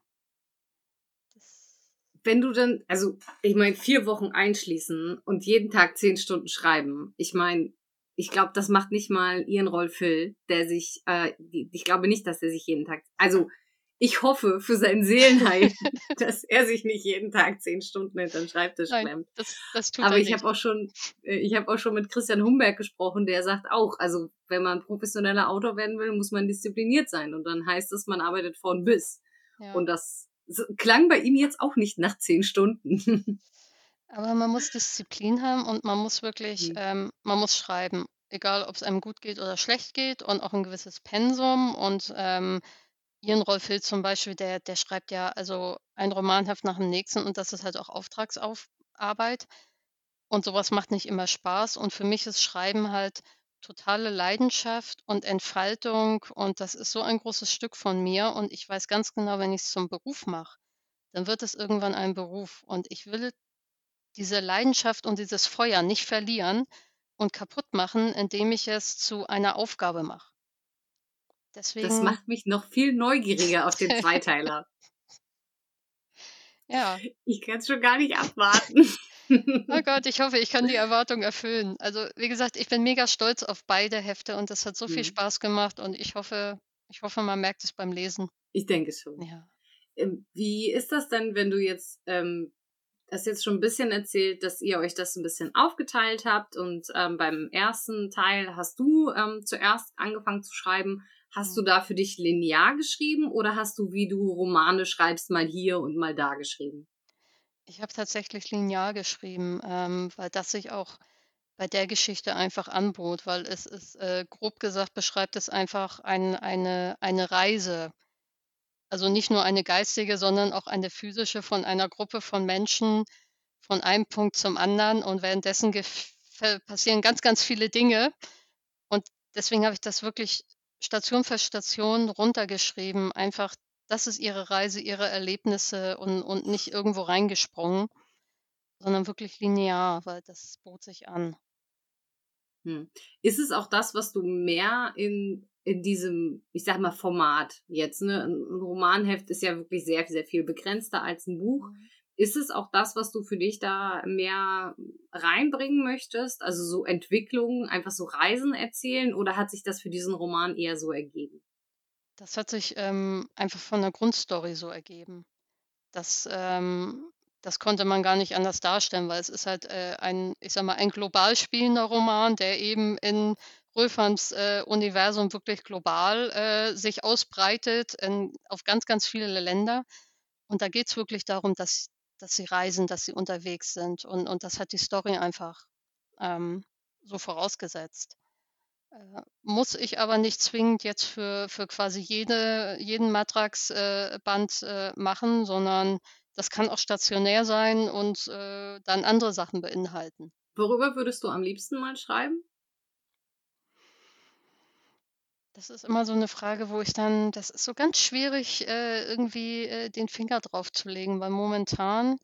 Wenn du dann, also ich meine, vier Wochen einschließen und jeden Tag zehn Stunden schreiben, ich meine, ich glaube, das macht nicht mal Ian Rolf Phil, der sich, äh, ich glaube nicht, dass er sich jeden Tag, also ich hoffe für sein Seelenheil, dass er sich nicht jeden Tag zehn Stunden hinter den Schreibtisch nein, klemmt. das, das tut Aber er ich habe auch schon, äh, ich habe auch schon mit Christian Humberg gesprochen, der sagt auch, also wenn man professioneller Autor werden will, muss man diszipliniert sein und dann heißt es, man arbeitet von bis. Ja. Und das so, klang bei ihm jetzt auch nicht nach zehn Stunden. Aber man muss Disziplin haben und man muss wirklich, Mhm. ähm, man muss schreiben, egal ob es einem gut geht oder schlecht geht und auch ein gewisses Pensum. Und ähm, Ian Rolf Hill zum Beispiel, der, der schreibt ja also ein Romanheft nach dem nächsten und das ist halt auch Auftragsarbeit. Und sowas macht nicht immer Spaß. Und für mich ist Schreiben halt totale Leidenschaft und Entfaltung. Und das ist so ein großes Stück von mir. Und ich weiß ganz genau, wenn ich es zum Beruf mache, dann wird es irgendwann ein Beruf. Und ich will diese Leidenschaft und dieses Feuer nicht verlieren und kaputt machen, indem ich es zu einer Aufgabe mache. Das Deswegen, macht mich noch viel neugieriger auf den Zweiteiler. ja, Ich kann es schon gar nicht abwarten. Oh Gott, ich hoffe, ich kann die Erwartung erfüllen. Also, wie gesagt, ich bin mega stolz auf beide Hefte und das hat so viel Mhm. Spaß gemacht und ich hoffe, ich hoffe, man merkt es beim Lesen. Ich denke schon. Ja. Ähm, Wie ist das denn, wenn du jetzt, ähm, hast jetzt schon ein bisschen erzählt, dass ihr euch das ein bisschen aufgeteilt habt und ähm, beim ersten Teil hast du ähm, zuerst angefangen zu schreiben. Hast du da für dich linear geschrieben oder hast du, wie du Romane schreibst, mal hier und mal da geschrieben? Ich habe tatsächlich linear geschrieben, ähm, weil das sich auch bei der Geschichte einfach anbot, weil es ist, äh, grob gesagt, beschreibt es einfach ein, eine, eine Reise. Also nicht nur eine geistige, sondern auch eine physische von einer Gruppe von Menschen von einem Punkt zum anderen und währenddessen passieren ganz, ganz viele Dinge. Und deswegen habe ich das wirklich Station für Station runtergeschrieben. Einfach, das ist ihre Reise, ihre Erlebnisse und, und nicht irgendwo reingesprungen, sondern wirklich linear, weil das bot sich an. Hm. Ist es auch das, was du mehr in, in diesem, ich sag mal, Format jetzt, ne? Ein Romanheft ist ja wirklich sehr, sehr viel begrenzter als ein Buch. Mhm. Ist es auch das, was du für dich da mehr reinbringen möchtest? Also so Entwicklungen, einfach so Reisen erzählen oder hat sich das für diesen Roman eher so ergeben? Das hat sich ähm, einfach von der Grundstory so ergeben. Das, ähm, das konnte man gar nicht anders darstellen, weil es ist halt äh, ein, ich sag mal, ein global spielender Roman, der eben in Röferns äh, Universum wirklich global äh, sich ausbreitet in, auf ganz, ganz viele Länder. Und da geht es wirklich darum, dass dass sie reisen, dass sie unterwegs sind. Und, und das hat die Story einfach ähm, so vorausgesetzt. Äh, muss ich aber nicht zwingend jetzt für, für quasi jede, jeden Matrax-Band äh, äh, machen, sondern das kann auch stationär sein und äh, dann andere Sachen beinhalten. Worüber würdest du am liebsten mal schreiben? Das ist immer so eine Frage, wo ich dann das ist so ganz schwierig, äh, irgendwie, den Finger drauf zu legen, weil momentan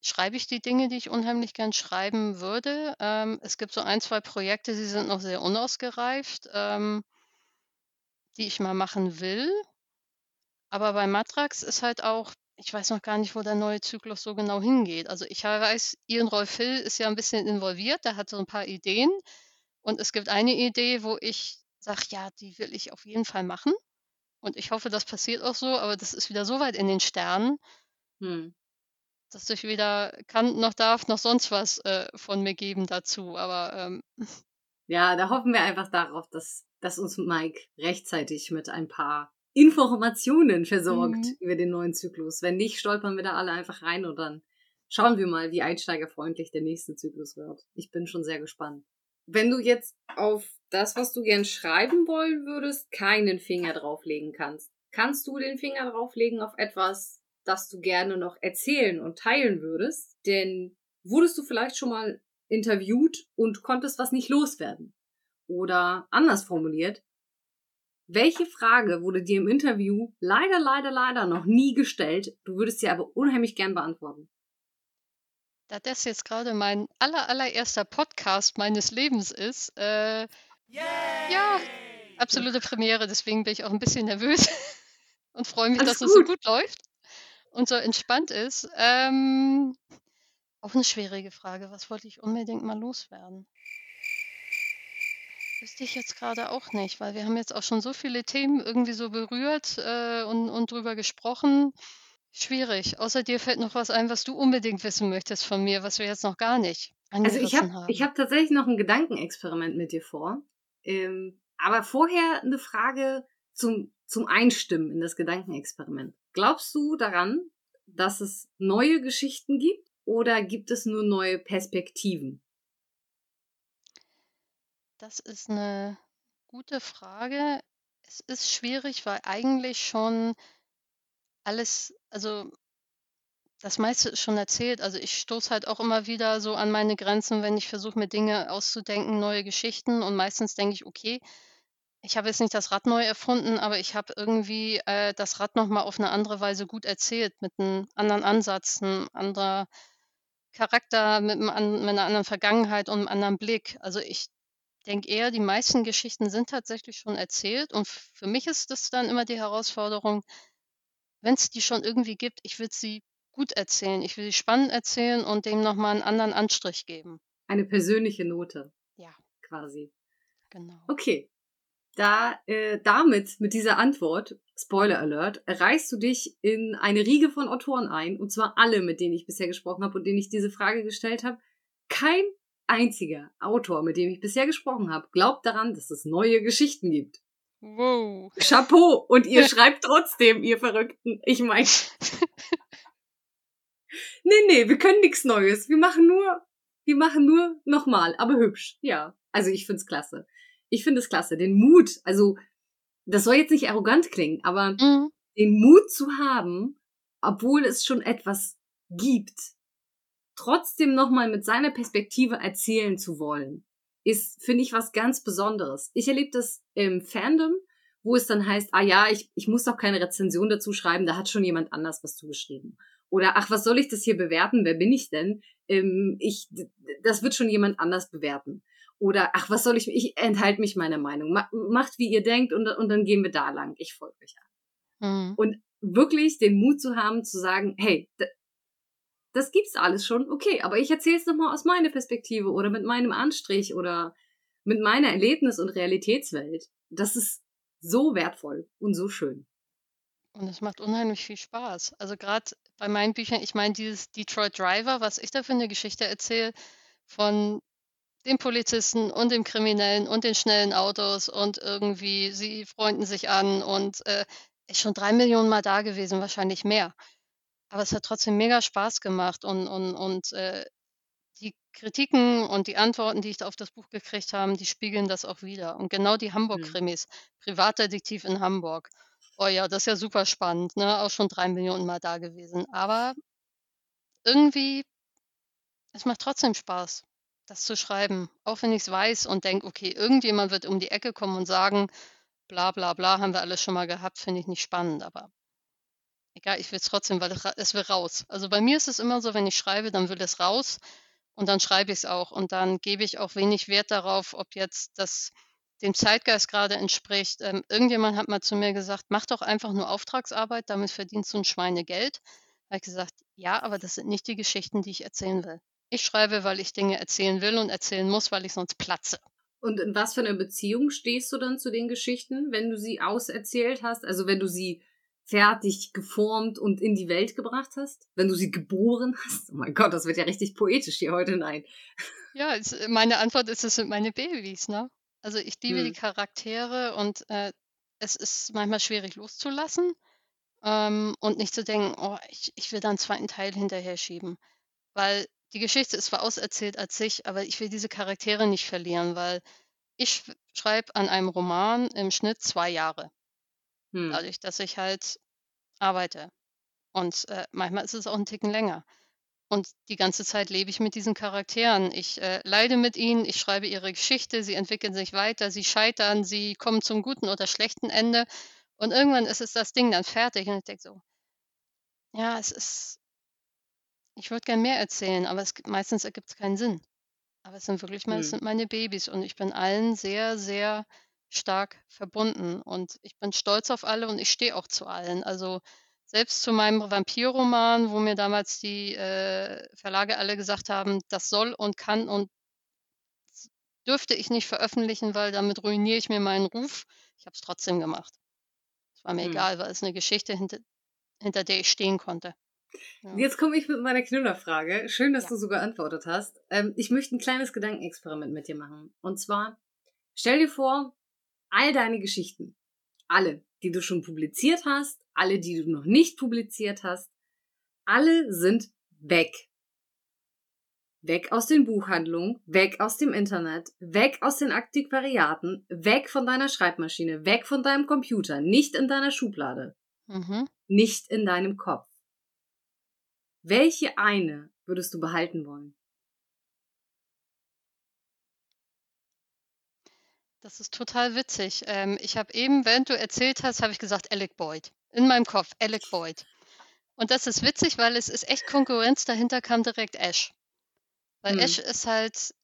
schreibe ich die Dinge, die ich unheimlich gern schreiben würde. Ähm, es gibt so ein, 2 Projekte, die sind noch sehr unausgereift, ähm die ich mal machen will. Aber bei Matrax ist halt auch ich weiß noch gar nicht, wo der neue Zyklus so genau hingeht. Also, ich weiß, Ian Rolf Hill ist ja ein bisschen involviert, der hat so ein paar Ideen. Und es gibt eine Idee, wo ich sage, ja, die will ich auf jeden Fall machen. Und ich hoffe, das passiert auch so, aber das ist wieder so weit in den Sternen, hm. Dass ich weder kann noch darf noch sonst was äh, von mir geben dazu. Aber ähm, ja, da hoffen wir einfach darauf, dass, dass uns Mike rechtzeitig mit ein paar Informationen versorgt mhm. über den neuen Zyklus. Wenn nicht, stolpern wir da alle einfach rein und dann schauen wir mal, wie einsteigerfreundlich der nächste Zyklus wird. Ich bin schon sehr gespannt. Wenn du jetzt auf das, was du gern schreiben wollen würdest, keinen Finger drauflegen kannst, kannst du den Finger drauflegen auf etwas, das du gerne noch erzählen und teilen würdest? Denn wurdest du vielleicht schon mal interviewt und konntest was nicht loswerden? Oder anders formuliert, welche Frage wurde dir im Interview leider, leider, leider noch nie gestellt? Du würdest sie aber unheimlich gern beantworten. Da das jetzt gerade mein aller, allererster Podcast meines Lebens ist, äh, ja, absolute Premiere, deswegen bin ich auch ein bisschen nervös und freue mich, Alles dass es so gut läuft und so entspannt ist. Ähm, auch eine schwierige Frage. Was wollte ich unbedingt mal loswerden? Wüsste ich jetzt gerade auch nicht, weil wir haben jetzt auch schon so viele Themen irgendwie so berührt äh, und, und drüber gesprochen. Schwierig. Außer dir fällt noch was ein, was du unbedingt wissen möchtest von mir, was wir jetzt noch gar nicht Also ich habe haben. ich hab tatsächlich noch ein Gedankenexperiment mit dir vor. Ähm, aber vorher eine Frage zum, zum Einstimmen in das Gedankenexperiment. Glaubst du daran, dass es neue Geschichten gibt oder gibt es nur neue Perspektiven? Das ist eine gute Frage. Es ist schwierig, weil eigentlich schon alles also, das meiste ist schon erzählt. Also, ich stoße halt auch immer wieder so an meine Grenzen, wenn ich versuche, mir Dinge auszudenken, neue Geschichten und meistens denke ich: „Okay, ich habe jetzt nicht das Rad neu erfunden, aber ich habe irgendwie, äh, das Rad noch mal auf eine andere Weise gut erzählt, mit einem anderen Ansatz, 'n anderer Charakter, mit 'nem an mit 'ner anderen Vergangenheit und einem anderen Blick.“ Also, ich denke eher, die meisten Geschichten sind tatsächlich schon erzählt und für mich ist das dann immer die Herausforderung wenn es die schon irgendwie gibt, ich will sie gut erzählen. Ich will sie spannend erzählen und dem nochmal einen anderen Anstrich geben. Eine persönliche Note. Ja. Quasi. Genau. Okay. Da, äh, damit, mit dieser Antwort, Spoiler Alert, reißt du dich in eine Riege von Autoren ein, und zwar alle, mit denen ich bisher gesprochen habe und denen ich diese Frage gestellt habe. Kein einziger Autor, mit dem ich bisher gesprochen habe, glaubt daran, dass es neue Geschichten gibt. Wow. Chapeau. Und ihr schreibt trotzdem, ihr Verrückten. Ich meine. nee, nee, wir können nichts Neues. Wir machen nur, wir machen nur nochmal, aber hübsch. Ja. Also ich find's klasse. Ich finde es klasse. Den Mut, also, das soll jetzt nicht arrogant klingen, aber mhm. den Mut zu haben, obwohl es schon etwas gibt, trotzdem nochmal mit seiner Perspektive erzählen zu wollen ist, finde ich, was ganz Besonderes. Ich erlebe das im Fandom, wo es dann heißt, ah ja, ich, ich muss doch keine Rezension dazu schreiben, da hat schon jemand anders was zugeschrieben. Oder ach, was soll ich das hier bewerten? Wer bin ich denn? Ähm, ich, das wird schon jemand anders bewerten. Oder, ach, was soll ich, ich enthalte mich meiner Meinung. Macht, wie ihr denkt und, und dann gehen wir da lang. Ich folge euch an. Mhm. Und wirklich den Mut zu haben, zu sagen, hey, das gibt's alles schon, okay, aber ich erzähle es nochmal aus meiner Perspektive oder mit meinem Anstrich oder mit meiner Erlebnis- und Realitätswelt. Das ist so wertvoll und so schön. Und es macht unheimlich viel Spaß. Also gerade bei meinen Büchern, ich meine, dieses Detroit Driver, was ich da für eine Geschichte erzähle, von dem Polizisten und dem Kriminellen und den schnellen Autos und irgendwie sie freunden sich an und äh, ist schon drei Millionen Mal da gewesen, wahrscheinlich mehr. Aber es hat trotzdem mega Spaß gemacht und, und, und äh, die Kritiken und die Antworten, die ich da auf das Buch gekriegt habe, die spiegeln das auch wieder. Und genau die mhm. Hamburg-Krimis, Privatdetektiv in Hamburg. Oh ja, das ist ja super spannend, ne? Auch schon drei Millionen Mal da gewesen. Aber irgendwie, es macht trotzdem Spaß, das zu schreiben. Auch wenn ich es weiß und denke, okay, irgendjemand wird um die Ecke kommen und sagen, bla bla bla, haben wir alles schon mal gehabt, finde ich nicht spannend. Aber Egal, ich will es trotzdem, weil es will raus. Also bei mir ist es immer so, wenn ich schreibe, dann will es raus und dann schreibe ich es auch und dann gebe ich auch wenig Wert darauf, ob jetzt das dem Zeitgeist gerade entspricht. Ähm, irgendjemand hat mal zu mir gesagt, mach doch einfach nur Auftragsarbeit, damit verdienst du ein Schweinegeld. Da habe ich gesagt, ja, aber das sind nicht die Geschichten, die ich erzählen will. Ich schreibe, weil ich Dinge erzählen will und erzählen muss, weil ich sonst platze. Und in was für einer Beziehung stehst du dann zu den Geschichten, wenn du sie auserzählt hast? Also wenn du sie fertig geformt und in die Welt gebracht hast? Wenn du sie geboren hast? Oh mein Gott, das wird ja richtig poetisch hier heute. Nein. Ja, meine Antwort ist, es sind meine Babys, ne? Also ich liebe hm. die Charaktere und äh, es ist manchmal schwierig loszulassen ähm, und nicht zu denken, oh, ich, ich will da einen zweiten Teil hinterher schieben. Weil die Geschichte ist zwar auserzählt als sich, aber ich will diese Charaktere nicht verlieren, weil ich schreibe an einem Roman im Schnitt zwei Jahre. Hm. Dadurch, dass ich halt arbeite. Und äh, manchmal ist es auch ein Ticken länger. Und die ganze Zeit lebe ich mit diesen Charakteren. Ich äh, leide mit ihnen, ich schreibe ihre Geschichte, sie entwickeln sich weiter, sie scheitern, sie kommen zum guten oder schlechten Ende. Und irgendwann ist es das Ding dann fertig und ich denke so, ja, es ist, ich würde gern mehr erzählen, aber es, meistens ergibt es keinen Sinn. Aber es sind wirklich es hm. sind meine Babys und ich bin allen sehr, sehr stark verbunden und ich bin stolz auf alle und ich stehe auch zu allen. Also selbst zu meinem Vampirroman, wo mir damals die äh, Verlage alle gesagt haben, das soll und kann und dürfte ich nicht veröffentlichen, weil damit ruiniere ich mir meinen Ruf. Ich habe es trotzdem gemacht. Es war mir hm. egal, weil es eine Geschichte hinter, hinter der ich stehen konnte. Ja. Jetzt komme ich mit meiner Knüllerfrage. Schön, dass ja. du so geantwortet hast. Ähm, ich möchte ein kleines Gedankenexperiment mit dir machen. Und zwar, stell dir vor, all deine Geschichten, alle, die du schon publiziert hast, alle, die du noch nicht publiziert hast, alle sind weg. Weg aus den Buchhandlungen, weg aus dem Internet, weg aus den Antiquariaten, weg von deiner Schreibmaschine, weg von deinem Computer, nicht in deiner Schublade, mhm. nicht in deinem Kopf. Welche eine würdest du behalten wollen? Das ist total witzig. Ähm, ich habe eben, während du erzählt hast, habe ich gesagt Alec Boyd. In meinem Kopf, Alec Boyd. Und das ist witzig, weil es ist echt Konkurrenz. Dahinter kam direkt Ash. Weil hm. Ash ist halt,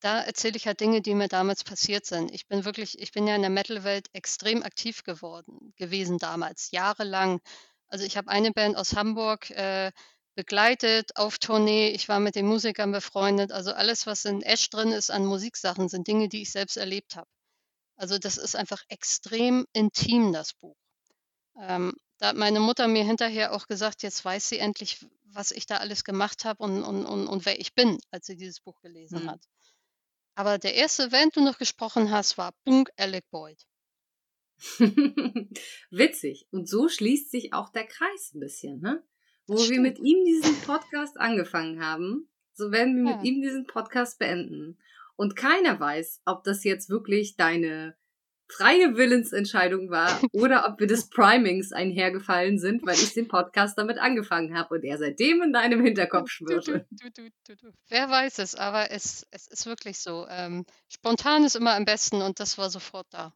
da erzähle ich halt Dinge, die mir damals passiert sind. Ich bin wirklich, ich bin ja in der Metal-Welt extrem aktiv geworden, gewesen damals, jahrelang. Also ich habe eine Band aus Hamburg, äh, begleitet auf Tournee. Ich war mit den Musikern befreundet. Also alles, was in Ash drin ist an Musiksachen, sind Dinge, die ich selbst erlebt habe. Also das ist einfach extrem intim, das Buch. Ähm, da hat meine Mutter mir hinterher auch gesagt, jetzt weiß sie endlich, was ich da alles gemacht habe und, und, und, und wer ich bin, als sie dieses Buch gelesen mhm. hat. Aber der erste, wenn du noch gesprochen hast, war Bunk Alec Boyd. Witzig. Und so schließt sich auch der Kreis ein bisschen, ne? Wo wir mit ihm diesen Podcast angefangen haben, so werden wir ja. mit ihm diesen Podcast beenden. Und keiner weiß, ob das jetzt wirklich deine freie Willensentscheidung war oder ob wir des Primings einhergefallen sind, weil ich den Podcast damit angefangen habe und er seitdem in deinem Hinterkopf schwirrte. Du, Wer weiß es, aber es, es ist wirklich so. Ähm, spontan ist immer am besten und das war sofort da.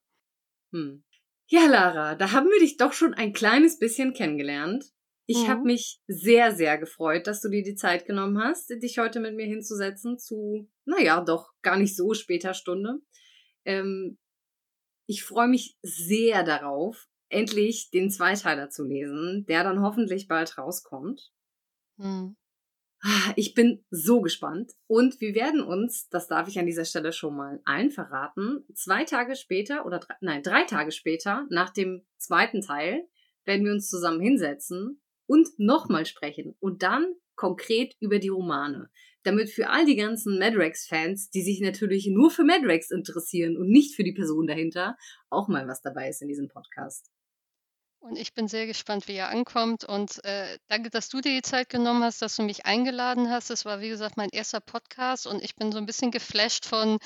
Hm. Ja, Lara, da haben wir dich doch schon ein kleines bisschen kennengelernt. Ich Mhm. habe mich sehr, sehr gefreut, dass du dir die Zeit genommen hast, dich heute mit mir hinzusetzen zu, naja, doch gar nicht so später Stunde. Ähm, ich freue mich sehr darauf, endlich den Zweiteiler zu lesen, der dann hoffentlich bald rauskommt. Hm. Ah, Ich bin so gespannt. Und wir werden uns, das darf ich an dieser Stelle schon mal allen verraten, zwei Tage später oder drei, nein, drei Tage später, nach dem zweiten Teil, werden wir uns zusammen hinsetzen und nochmal sprechen. Und dann konkret über die Romane. Damit für all die ganzen Madrex-Fans, die sich natürlich nur für Madrex interessieren und nicht für die Person dahinter, auch mal was dabei ist in diesem Podcast. Und ich bin sehr gespannt, wie er ankommt. Und äh, danke, dass du dir die Zeit genommen hast, dass du mich eingeladen hast. Das war, wie gesagt, mein erster Podcast und ich bin so ein bisschen geflasht von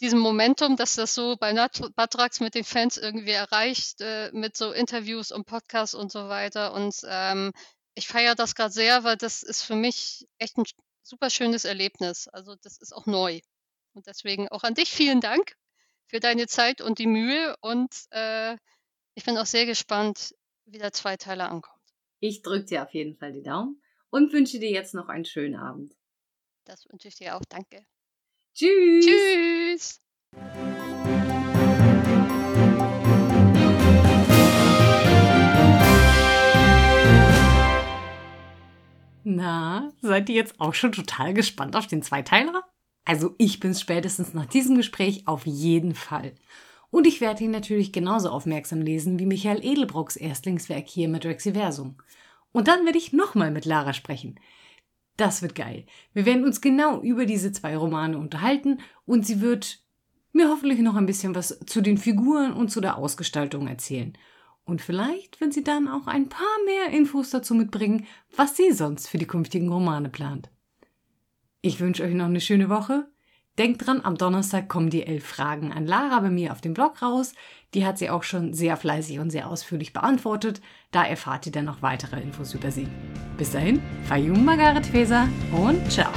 diesem Momentum, dass das so bei Batrax mit den Fans irgendwie erreicht, äh, mit so Interviews und Podcasts und so weiter. Und ähm, ich feiere das gerade sehr, weil das ist für mich echt ein super schönes Erlebnis. Also das ist auch neu. Und deswegen auch an dich vielen Dank für deine Zeit und die Mühe. Und äh, ich bin auch sehr gespannt, wie der Zweiteiler ankommt. Ich drücke dir auf jeden Fall die Daumen und wünsche dir jetzt noch einen schönen Abend. Das wünsche ich dir auch. Danke. Tschüss! Tschüss. Na, seid ihr jetzt auch schon total gespannt auf den Zweiteiler? Also ich bin's spätestens nach diesem Gespräch auf jeden Fall. Und ich werde ihn natürlich genauso aufmerksam lesen wie Michael Edelbrocks Erstlingswerk hier mit Rexiversum. Und dann werde ich nochmal mit Lara sprechen. Das wird geil. Wir werden uns genau über diese zwei Romane unterhalten und sie wird mir hoffentlich noch ein bisschen was zu den Figuren und zu der Ausgestaltung erzählen. Und vielleicht, wenn sie dann auch ein paar mehr Infos dazu mitbringen, was sie sonst für die künftigen Romane plant. Ich wünsche euch noch eine schöne Woche. Denkt dran, am Donnerstag kommen die elf Fragen an Lara bei mir auf dem Blog raus. Die hat sie auch schon sehr fleißig und sehr ausführlich beantwortet. Da erfahrt ihr dann noch weitere Infos über sie. Bis dahin, Fayum Margaret Feser und ciao.